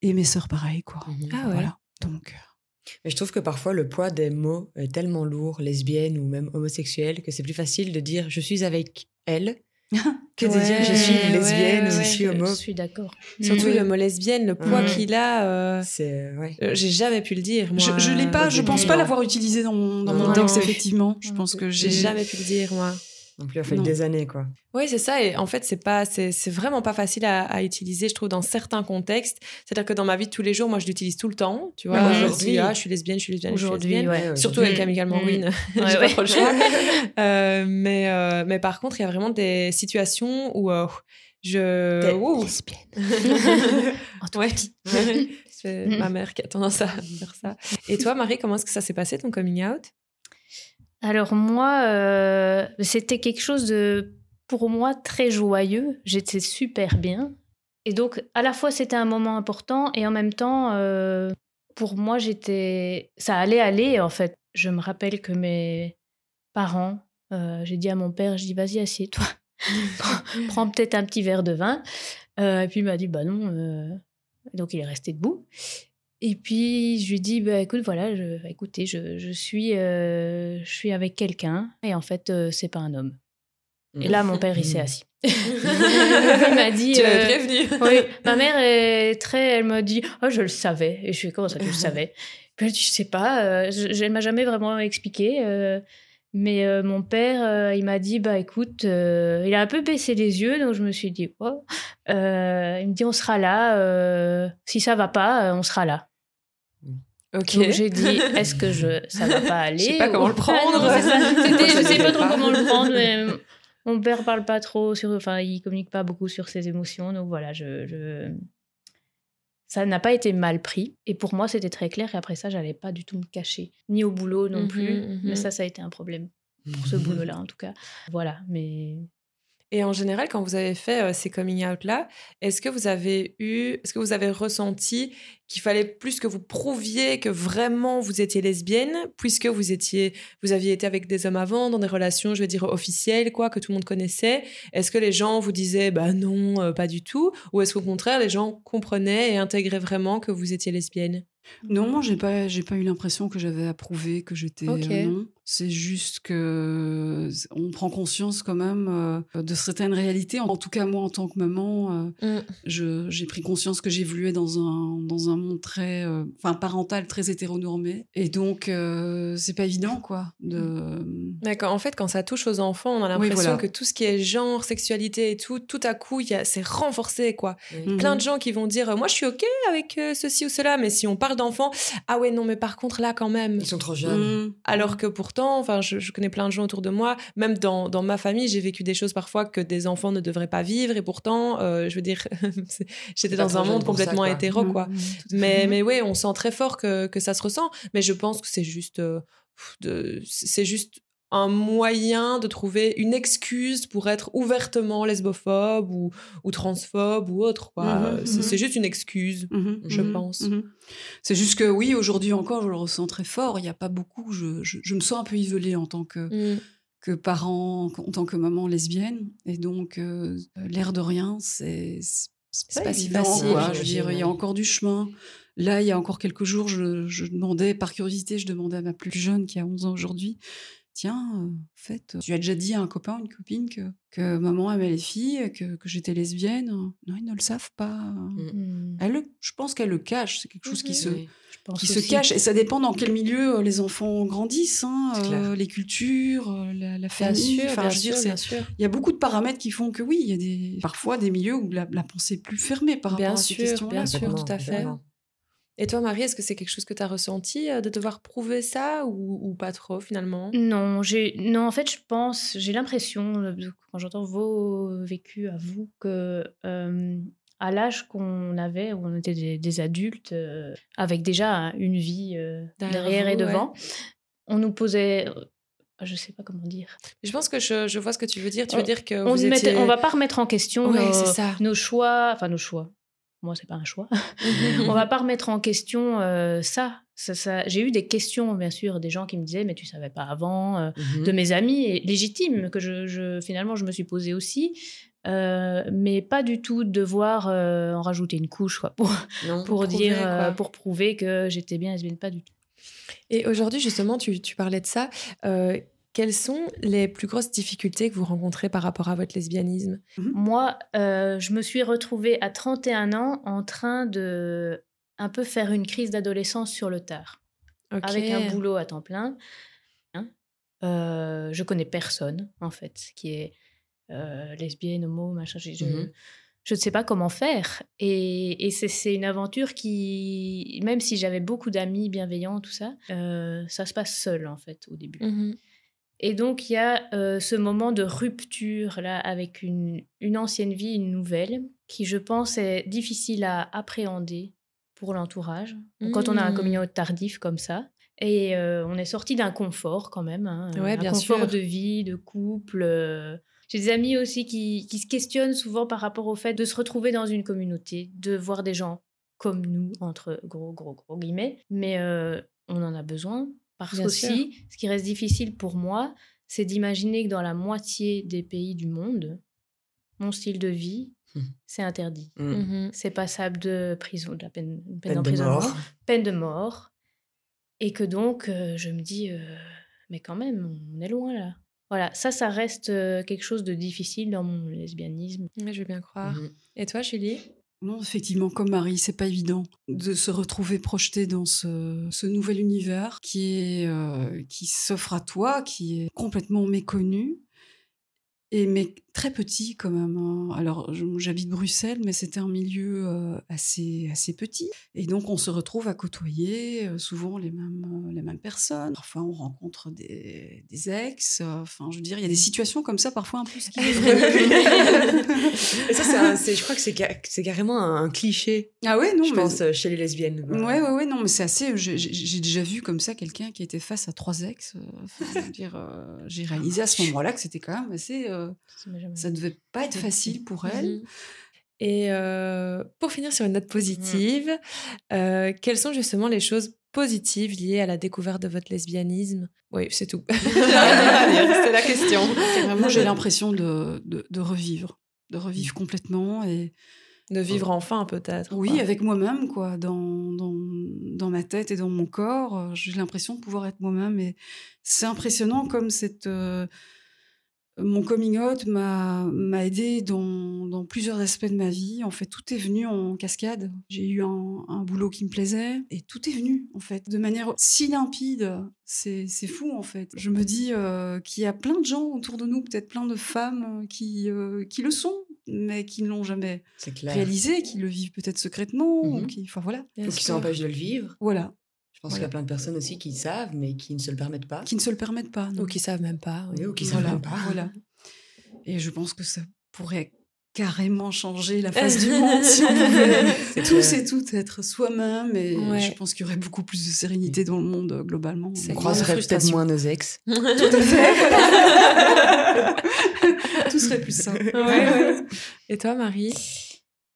Speaker 2: et mes sœurs pareil quoi.
Speaker 4: Mhm.
Speaker 1: Ah ouais.
Speaker 2: Voilà. Donc
Speaker 4: Mais je trouve que parfois le poids des mots est tellement lourd, lesbienne ou même homosexuelle, que c'est plus facile de dire je suis avec elle que de dire je suis
Speaker 1: Ouais,
Speaker 4: lesbienne
Speaker 1: ouais,
Speaker 4: ou
Speaker 1: ouais.
Speaker 4: je suis homo.
Speaker 3: Je suis d'accord.
Speaker 1: Surtout
Speaker 3: Mm.
Speaker 1: le mot lesbienne, le poids
Speaker 4: Mhm.
Speaker 1: qu'il a. euh,
Speaker 4: C'est ouais.
Speaker 1: euh, J'ai jamais pu le dire. Moi,
Speaker 2: je, je l'ai pas, je pense pas l'avoir utilisé dans mon, dans
Speaker 4: Non,
Speaker 2: mon
Speaker 4: non,
Speaker 2: texte
Speaker 1: non.
Speaker 2: effectivement. Je pense que
Speaker 1: j'ai jamais pu le dire, moi.
Speaker 4: Non plus, il a fallu
Speaker 2: Non.
Speaker 4: des années quoi.
Speaker 1: Oui, c'est ça. Et en fait, c'est pas, c'est, c'est vraiment pas facile à, à utiliser, je trouve, dans certains contextes. C'est-à-dire que dans ma vie de tous les jours, moi, je l'utilise tout le temps. Tu vois,
Speaker 3: Ouais,
Speaker 1: je
Speaker 4: aujourd'hui.
Speaker 1: dis, ah, je suis lesbienne, je suis lesbienne, je suis
Speaker 3: Aujourd'hui,
Speaker 1: lesbienne.
Speaker 3: ouais.
Speaker 4: Ouais,
Speaker 1: Surtout avec Amical
Speaker 3: Mm.
Speaker 1: Manguine, j'ai
Speaker 3: Ouais,
Speaker 1: pas
Speaker 3: ouais.
Speaker 1: trop le choix. Euh, mais, euh, mais par contre, il y a vraiment des situations où euh, je.
Speaker 4: T'es
Speaker 1: Ouh.
Speaker 3: En tout
Speaker 1: Ouais.
Speaker 3: petit.
Speaker 1: c'est ma mère qui a tendance à faire ça. Et toi, Marie, comment est-ce que ça s'est passé ton coming out?
Speaker 3: Alors moi, euh, c'était quelque chose de, pour moi, très joyeux. J'étais super bien. Et donc, à la fois, c'était un moment important et en même temps, euh, pour moi, j'étais... Ça allait aller, en fait. Je me rappelle que mes parents, euh, j'ai dit à mon père, je dis, vas-y, assieds-toi. Prends peut-être un petit verre de vin. Et puis, il m'a dit, bah non. Donc, il est resté debout. Et puis, je lui dis, bah, écoute, voilà, je, écoutez, je, je suis, euh, je suis avec quelqu'un et en fait, euh, c'est pas un homme. Et là, mon père, il s'est assis. il m'a dit.
Speaker 1: Tu l'avais
Speaker 3: euh,
Speaker 1: prévenu.
Speaker 3: oui, ma mère est très. Elle m'a dit Oh, je le savais. Et je suis Comment ça, tu le savais? Puis elle dit Je sais pas. euh, je, elle m'a jamais vraiment expliqué. euh, Mais mon père, il m'a dit, bah écoute, il a un peu baissé les yeux, donc je me suis dit, oh. il me dit, on sera là, si ça va pas, on sera là.
Speaker 1: Ok.
Speaker 3: Donc j'ai dit, est-ce que je, ça va pas aller
Speaker 1: Je sais pas comment le prendre.
Speaker 3: Ah, non, je sais pas trop comment le prendre, mais mon père parle pas trop sur, enfin, il communique pas beaucoup sur ses émotions, donc voilà, je, je- ça n'a pas été mal pris. Et pour moi, c'était très clair. Et après ça, j'allais pas du tout me cacher, ni au boulot non
Speaker 1: Mhm,
Speaker 3: plus.
Speaker 1: mhm.
Speaker 3: Mais ça, ça a été un problème pour ce boulot-là, en tout cas. Voilà, mais
Speaker 1: Et en général, quand vous avez fait euh, ces coming out là, est-ce que vous avez eu, est-ce que vous avez ressenti qu'il fallait plus que vous prouviez que vraiment vous étiez lesbienne, puisque vous étiez, vous aviez été avec des hommes avant dans des relations, je veux dire officielles, quoi, que tout le monde connaissait? Est-ce que les gens vous disaient, bah non, euh, pas du tout, ou est-ce qu'au contraire les gens comprenaient et intégraient vraiment que vous étiez lesbienne?
Speaker 2: Non, moi, j'ai pas, j'ai pas eu l'impression que j'avais approuvé que j'étais euh, non. C'est juste que on prend conscience quand même euh, de certaines réalités. En tout cas, moi, en tant que maman, euh,
Speaker 1: Mm.
Speaker 2: je- j'ai pris conscience que j'évoluais dans un, dans un monde très, euh, enfin, parental, très hétéronormé. Et donc, euh, c'est pas évident, quoi. De...
Speaker 1: D'accord. En fait, quand ça touche aux enfants, on a
Speaker 2: Oui,
Speaker 1: l'impression
Speaker 2: voilà.
Speaker 1: que tout ce qui est genre, sexualité et tout, tout à coup, il y a- c'est renforcé, quoi. Plein de gens qui vont dire euh, moi je suis ok avec euh, ceci ou cela mais si on parle d'enfants ah ouais non mais par contre là quand même
Speaker 4: Ils sont trop jeunes.
Speaker 2: Mhm.
Speaker 1: alors que pourtant enfin je, je connais plein de gens autour de moi même dans, dans ma famille j'ai vécu des choses parfois que des enfants ne devraient pas vivre et pourtant euh, je veux dire j'étais dans un monde
Speaker 4: ça,
Speaker 1: complètement
Speaker 4: quoi.
Speaker 1: hétéro
Speaker 2: Mhm.
Speaker 1: quoi
Speaker 2: Mhm.
Speaker 1: mais mais ouais on sent très fort que, que ça se ressent mais je pense que c'est juste euh, c'est juste un moyen de trouver une excuse pour être ouvertement lesbophobe ou, ou transphobe ou autre. quoi.
Speaker 2: Mhm,
Speaker 1: Euh, c'est
Speaker 2: mhm.
Speaker 1: c'est juste une excuse.
Speaker 2: Mhm,
Speaker 1: je pense.
Speaker 2: C'est juste que oui, aujourd'hui encore, je le ressens très fort. Il n'y a pas beaucoup. Je, je, je me sens un peu isolée en tant que,
Speaker 1: Mm.
Speaker 2: que parent, en tant que maman lesbienne. Et donc, euh, l'air de rien, c'est
Speaker 1: pas si facile,
Speaker 2: quoi. Je dire, il y a encore du chemin. Là, il y a encore quelques jours, je, je demandais, par curiosité, je demandais à ma plus jeune, qui a 11 ans aujourd'hui, tiens, euh, en fait, tu as déjà dit à un copain, une copine, que, que maman aimait les filles, que, que j'étais lesbienne Non, ils ne le savent pas.
Speaker 3: hmm,
Speaker 2: Elle le- je pense qu'elle le cache. C'est quelque chose qui se,
Speaker 4: Oui.
Speaker 3: pense
Speaker 2: qui se cache. Et ça dépend dans quel milieu euh, les enfants grandissent, hein, euh, les cultures, euh, la, la
Speaker 1: Bien
Speaker 2: famille.
Speaker 1: sûr,
Speaker 2: Enfin,
Speaker 1: bien
Speaker 2: dire,
Speaker 1: sûr,
Speaker 2: c'est-
Speaker 1: bien sûr.
Speaker 2: il y a beaucoup de paramètres qui font que oui, il y a des, parfois des milieux où la, la pensée est plus fermée par rapport
Speaker 1: Bien
Speaker 2: à ces
Speaker 1: sûr,
Speaker 2: questions-là.
Speaker 1: bien sûr, tout à fait. Et toi, Marie, est-ce que c'est quelque chose que tu as ressenti euh, de devoir prouver ça ou, ou pas trop finalement?
Speaker 3: Non, j'ai non en fait je pense j'ai l'impression euh, quand j'entends vos vécus à vous que euh, à l'âge qu'on avait où on était des, des adultes euh, avec déjà hein, une vie
Speaker 1: Derrière
Speaker 3: et
Speaker 1: ouais.
Speaker 3: devant, on nous posait je sais pas comment dire.
Speaker 1: Je pense que je, je vois ce que tu veux dire. Tu
Speaker 3: On-
Speaker 1: veux dire que
Speaker 3: On ne mettait-
Speaker 1: étiez...
Speaker 3: on va pas remettre en question
Speaker 1: Ouais,
Speaker 3: nos, nos choix, enfin nos choix. Moi c'est pas un choix. On va pas remettre en question euh, ça. Ça, ça- J'ai eu des questions, bien sûr, des gens qui me disaient, mais tu savais pas avant, euh,
Speaker 4: Mhm.
Speaker 3: de mes amis, et légitimes, que je, je- finalement je me suis posée aussi, euh, mais pas du tout devoir en rajouter une couche, quoi, pour,
Speaker 4: Non.
Speaker 3: pour
Speaker 1: prouver,
Speaker 3: dire,
Speaker 1: quoi.
Speaker 3: pour prouver que j'étais bien lesbienne, pas du tout.
Speaker 1: Et aujourd'hui, justement, tu, tu parlais de ça. Quelles sont les plus grosses difficultés que vous rencontrez par rapport à votre lesbianisme?
Speaker 3: Moi, euh, je me suis retrouvée à 31 ans en train de un peu faire une crise d'adolescence sur le tard. Avec un boulot à temps plein. Hein? Euh, je connais personne, en fait, qui est euh, lesbienne, homo, machin. Je,
Speaker 4: Mhm.
Speaker 3: je ne sais pas comment faire. Et, et c'est- c'est une aventure qui, même si j'avais beaucoup d'amis bienveillants, tout ça, euh, ça se passe seul, en fait, au début.
Speaker 1: Mhm.
Speaker 3: Et donc, il y a euh, ce moment de rupture, là, avec une, une ancienne vie, une nouvelle, qui, je pense, est difficile à appréhender pour l'entourage. Quand on a un
Speaker 1: Mm.
Speaker 3: coming out tardif comme ça. Et euh, on est sorti d'un confort, quand même. hein,
Speaker 1: Ouais,
Speaker 3: un
Speaker 1: bien
Speaker 3: confort
Speaker 1: sûr.
Speaker 3: de vie, de couple. euh. J'ai des amis aussi qui, qui se questionnent souvent par rapport au fait de se retrouver dans une communauté, de voir des gens comme nous, entre gros, gros, gros guillemets. Mais on en a besoin. Parce
Speaker 1: Bien
Speaker 3: qu'aussi, ce qui reste difficile pour moi, c'est d'imaginer que dans la moitié des pays du monde, mon style de vie, c'est interdit.
Speaker 4: Mhm.
Speaker 1: Mhm.
Speaker 3: C'est passable de prison, de la peine, peine
Speaker 4: Peine de
Speaker 3: d'emprisonnement, peine de mort. Et que donc, euh, je me dis, euh, mais quand même, on est loin là. Voilà, ça, ça reste euh, quelque chose de difficile dans mon lesbianisme.
Speaker 1: Je veux bien croire.
Speaker 4: Mhm.
Speaker 1: Et toi, Julie?
Speaker 2: Non, effectivement, comme Marie, c'est pas évident de se retrouver projeté dans ce, ce nouvel univers qui est euh, qui s'offre à toi, qui est complètement méconnu. Et mais très petit quand même. hein. Alors j'habite Bruxelles, mais c'était un milieu euh, assez assez petit. Et donc on se retrouve à côtoyer euh, souvent les mêmes euh, les mêmes personnes. Parfois on rencontre des, des ex. Enfin je veux dire il y a des situations comme ça parfois un peu.
Speaker 4: Et ça, c'est je crois que c'est c'est carrément un, cliché,
Speaker 2: ah ouais non
Speaker 4: je
Speaker 2: mais-
Speaker 4: pense, chez les lesbiennes. quoi.
Speaker 2: Ouais, ouais, ouais, non, mais c'est assez. j'ai- déjà vu comme ça quelqu'un qui était face à trois ex. enfin, dire, j'ai réalisé à ce moment-là que c'était quand même assez. Euh,
Speaker 3: Ça
Speaker 2: ça devait pas être facile pour elle.
Speaker 1: Mhm. Et euh, pour finir sur une note positive, euh, quelles sont justement les choses positives liées à la découverte de votre lesbianisme? Oui, c'est tout. C'était la question.
Speaker 2: C'est Vraiment, j'ai l'impression de, de, de revivre, de revivre complètement et
Speaker 1: De vivre enfin, peut-être.
Speaker 2: oui,
Speaker 1: quoi.
Speaker 2: avec moi-même, quoi, dans, dans, dans ma tête et dans mon corps. J'ai l'impression de pouvoir être moi-même et c'est impressionnant comme cette. Mon coming out m'a m'a aidé dans, dans plusieurs aspects de ma vie. En fait, tout est venu en cascade. J'ai eu un, un boulot qui me plaisait et tout est venu, en fait, de manière si limpide. C'est c'est fou, en fait. Je me dis euh, qu'il y a plein de gens autour de nous, peut-être plein de femmes euh, qui, euh, qui le sont, mais qui ne l'ont jamais réalisé, qui le vivent peut-être secrètement, ou
Speaker 4: Mhm.
Speaker 2: qui, enfin voilà.
Speaker 4: Ou qui s'empêchent de le vivre.
Speaker 2: Voilà,
Speaker 4: Je pense qu'il y a plein de personnes aussi qui savent, mais qui ne se le permettent pas.
Speaker 2: qui ne se le permettent pas. non.
Speaker 1: Ou qui savent même pas. oui.
Speaker 4: Oui, ou qui
Speaker 2: voilà,
Speaker 4: savent même pas.
Speaker 2: voilà. Et je pense que ça pourrait carrément changer la face du monde si on pouvait
Speaker 4: C'est
Speaker 2: tous
Speaker 4: clair.
Speaker 2: et toutes être soi-même. Et
Speaker 1: Ouais.
Speaker 2: je pense qu'il y aurait beaucoup plus de sérénité dans le monde euh, globalement.
Speaker 4: On croiserait peut-être moins nos ex.
Speaker 2: Tout à fait. Tout serait plus simple.
Speaker 1: Ouais, ouais. Et toi, Marie?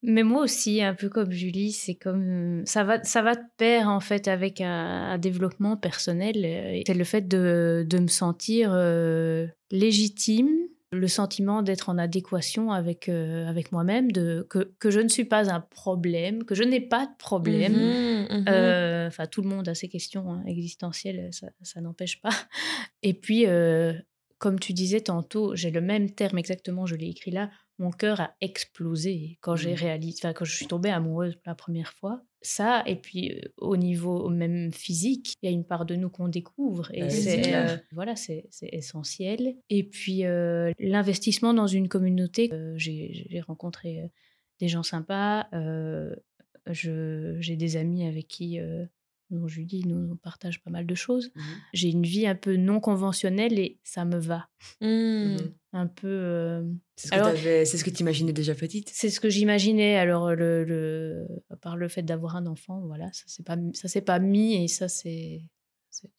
Speaker 3: Mais moi aussi, un peu comme Julie, c'est comme ça va, ça va de pair en fait avec un, un développement personnel. euh, C'est le fait de, de me sentir euh, légitime, le sentiment d'être en adéquation avec euh, avec moi-même, de que, que je ne suis pas un problème, que je n'ai pas de problème.
Speaker 1: Mhm.
Speaker 3: Euh, Enfin, tout le monde a ses questions hein, existentielles, ça, ça n'empêche pas. Et puis, comme tu disais tantôt, j'ai le même terme exactement, je l'ai écrit là. Mon cœur a explosé quand j'ai
Speaker 4: Mhm.
Speaker 3: réalisé, enfin, quand je suis tombée amoureuse pour la première fois. Ça, et puis euh, au niveau même physique, il y a une part de nous qu'on découvre et
Speaker 4: Ah oui, c'est
Speaker 3: euh, voilà, c'est essentiel. Et puis euh, l'investissement dans une communauté, j'ai rencontré des gens sympas. j'ai des amis avec qui, dont Julie, nous, on partage pas mal de choses.
Speaker 4: Mhm.
Speaker 3: J'ai une vie un peu non conventionnelle et ça me va.
Speaker 1: Mhm.
Speaker 4: Mhm.
Speaker 3: Un peu. euh,
Speaker 4: C'est ce que
Speaker 3: Alors-
Speaker 4: t'avais- c'est ce que tu imaginais déjà petite.
Speaker 3: C'est ce que j'imaginais. Alors, le, le, par le fait d'avoir un enfant, voilà, ça s'est pas, ça pas mis et ça, c'est,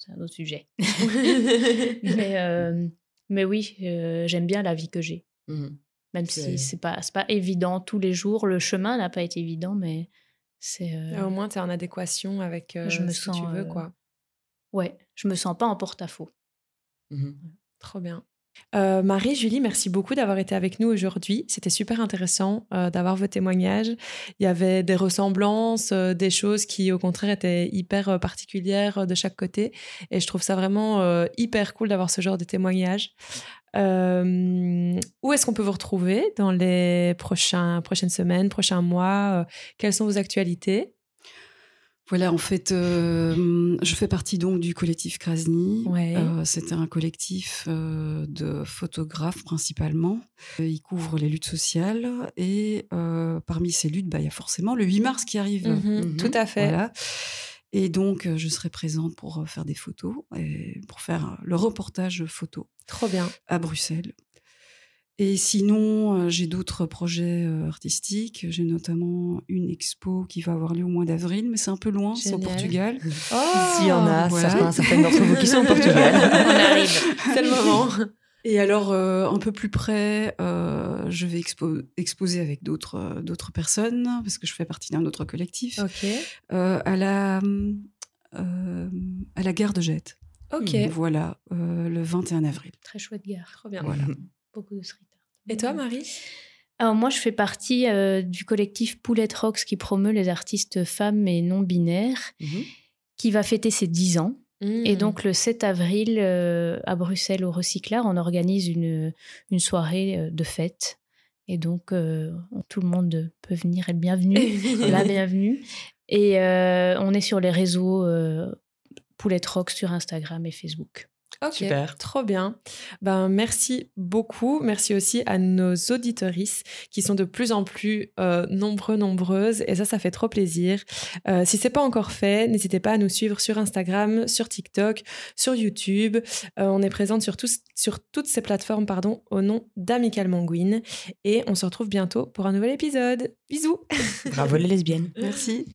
Speaker 3: un autre sujet. mais, euh, mais oui, euh, j'aime bien la vie que j'ai. Même si c'est pas, c'est pas évident tous les jours. Le chemin n'a pas été évident, mais c'est. euh,
Speaker 1: Au moins, tu es en adéquation avec euh,
Speaker 3: Je me
Speaker 1: ce que tu
Speaker 3: sens,
Speaker 1: veux,
Speaker 3: euh,
Speaker 1: quoi.
Speaker 3: Ouais, je me sens pas en porte-à-faux.
Speaker 4: Mhm.
Speaker 1: Trop bien. Euh, Marie, Julie, merci beaucoup d'avoir été avec nous aujourd'hui. C'était super intéressant euh, d'avoir vos témoignages. Il y avait des ressemblances, euh, des choses qui, au contraire, étaient hyper euh, particulières euh, de chaque côté. Et je trouve ça vraiment euh, hyper cool d'avoir ce genre de témoignages. Euh, où est-ce qu'on peut vous retrouver dans les prochains, prochaines semaines, prochains mois? Euh, Quelles sont vos actualités?
Speaker 2: Voilà, en fait, euh, je fais partie donc du collectif Krasny.
Speaker 1: Ouais.
Speaker 2: Euh, C'était un collectif euh, de photographes principalement. Il couvre les luttes sociales et parmi ces luttes, bah, il y a forcément le 8 mars qui arrive.
Speaker 1: Mhm,
Speaker 4: Mhm.
Speaker 1: Tout à fait.
Speaker 2: Voilà. Et donc, euh, je serai présente pour euh, faire des photos et pour faire euh, le reportage photo
Speaker 1: Trop bien.
Speaker 2: à Bruxelles. Et sinon, j'ai d'autres projets artistiques. J'ai notamment une expo qui va avoir lieu au mois d'avril, mais c'est un peu loin, c'est au. Portugal.
Speaker 1: Oh,
Speaker 4: S'il y en a
Speaker 2: voilà.
Speaker 4: certains, certaines d'entre vous qui sont au Portugal.
Speaker 3: On arrive.
Speaker 1: C'est le moment.
Speaker 2: Et alors, euh, un peu plus près, euh, je vais expo- exposer avec d'autres euh, d'autres personnes, parce que je fais partie d'un autre collectif, euh, à, la, euh, à la gare de Jette.
Speaker 1: Ok.
Speaker 2: Voilà, euh, le 21 avril.
Speaker 3: Très chouette gare.
Speaker 1: Trop bien.
Speaker 2: Voilà.
Speaker 3: Beaucoup de street art.
Speaker 1: Et toi, Marie?
Speaker 3: Alors moi, je fais partie euh, du collectif Poulette Rocks qui promeut les artistes femmes et non binaires,
Speaker 4: Mhm.
Speaker 3: qui va fêter ses 10 ans. Et
Speaker 1: Mm.
Speaker 3: donc le 7 avril, euh, à Bruxelles, au Recyclard, on organise une, une soirée euh, de fête. Et donc, euh, tout le monde peut venir être bienvenu, la bienvenue. Et euh, on est sur les réseaux euh, Poulet Rock sur Instagram et Facebook.
Speaker 1: Ok,
Speaker 4: Super.
Speaker 1: trop bien. Ben, merci beaucoup. Merci aussi à nos auditorices qui sont de plus en plus euh, nombreux, nombreuses. Et ça, ça fait trop plaisir. Euh, si c'est pas encore fait, n'hésitez pas à nous suivre sur Instagram, sur TikTok, sur YouTube. Euh, on est présente sur, tous, sur toutes ces plateformes pardon, au nom d'Amical Manguine. Et on se retrouve bientôt pour un nouvel épisode. Bisous
Speaker 4: Bravo les lesbiennes.
Speaker 2: Merci.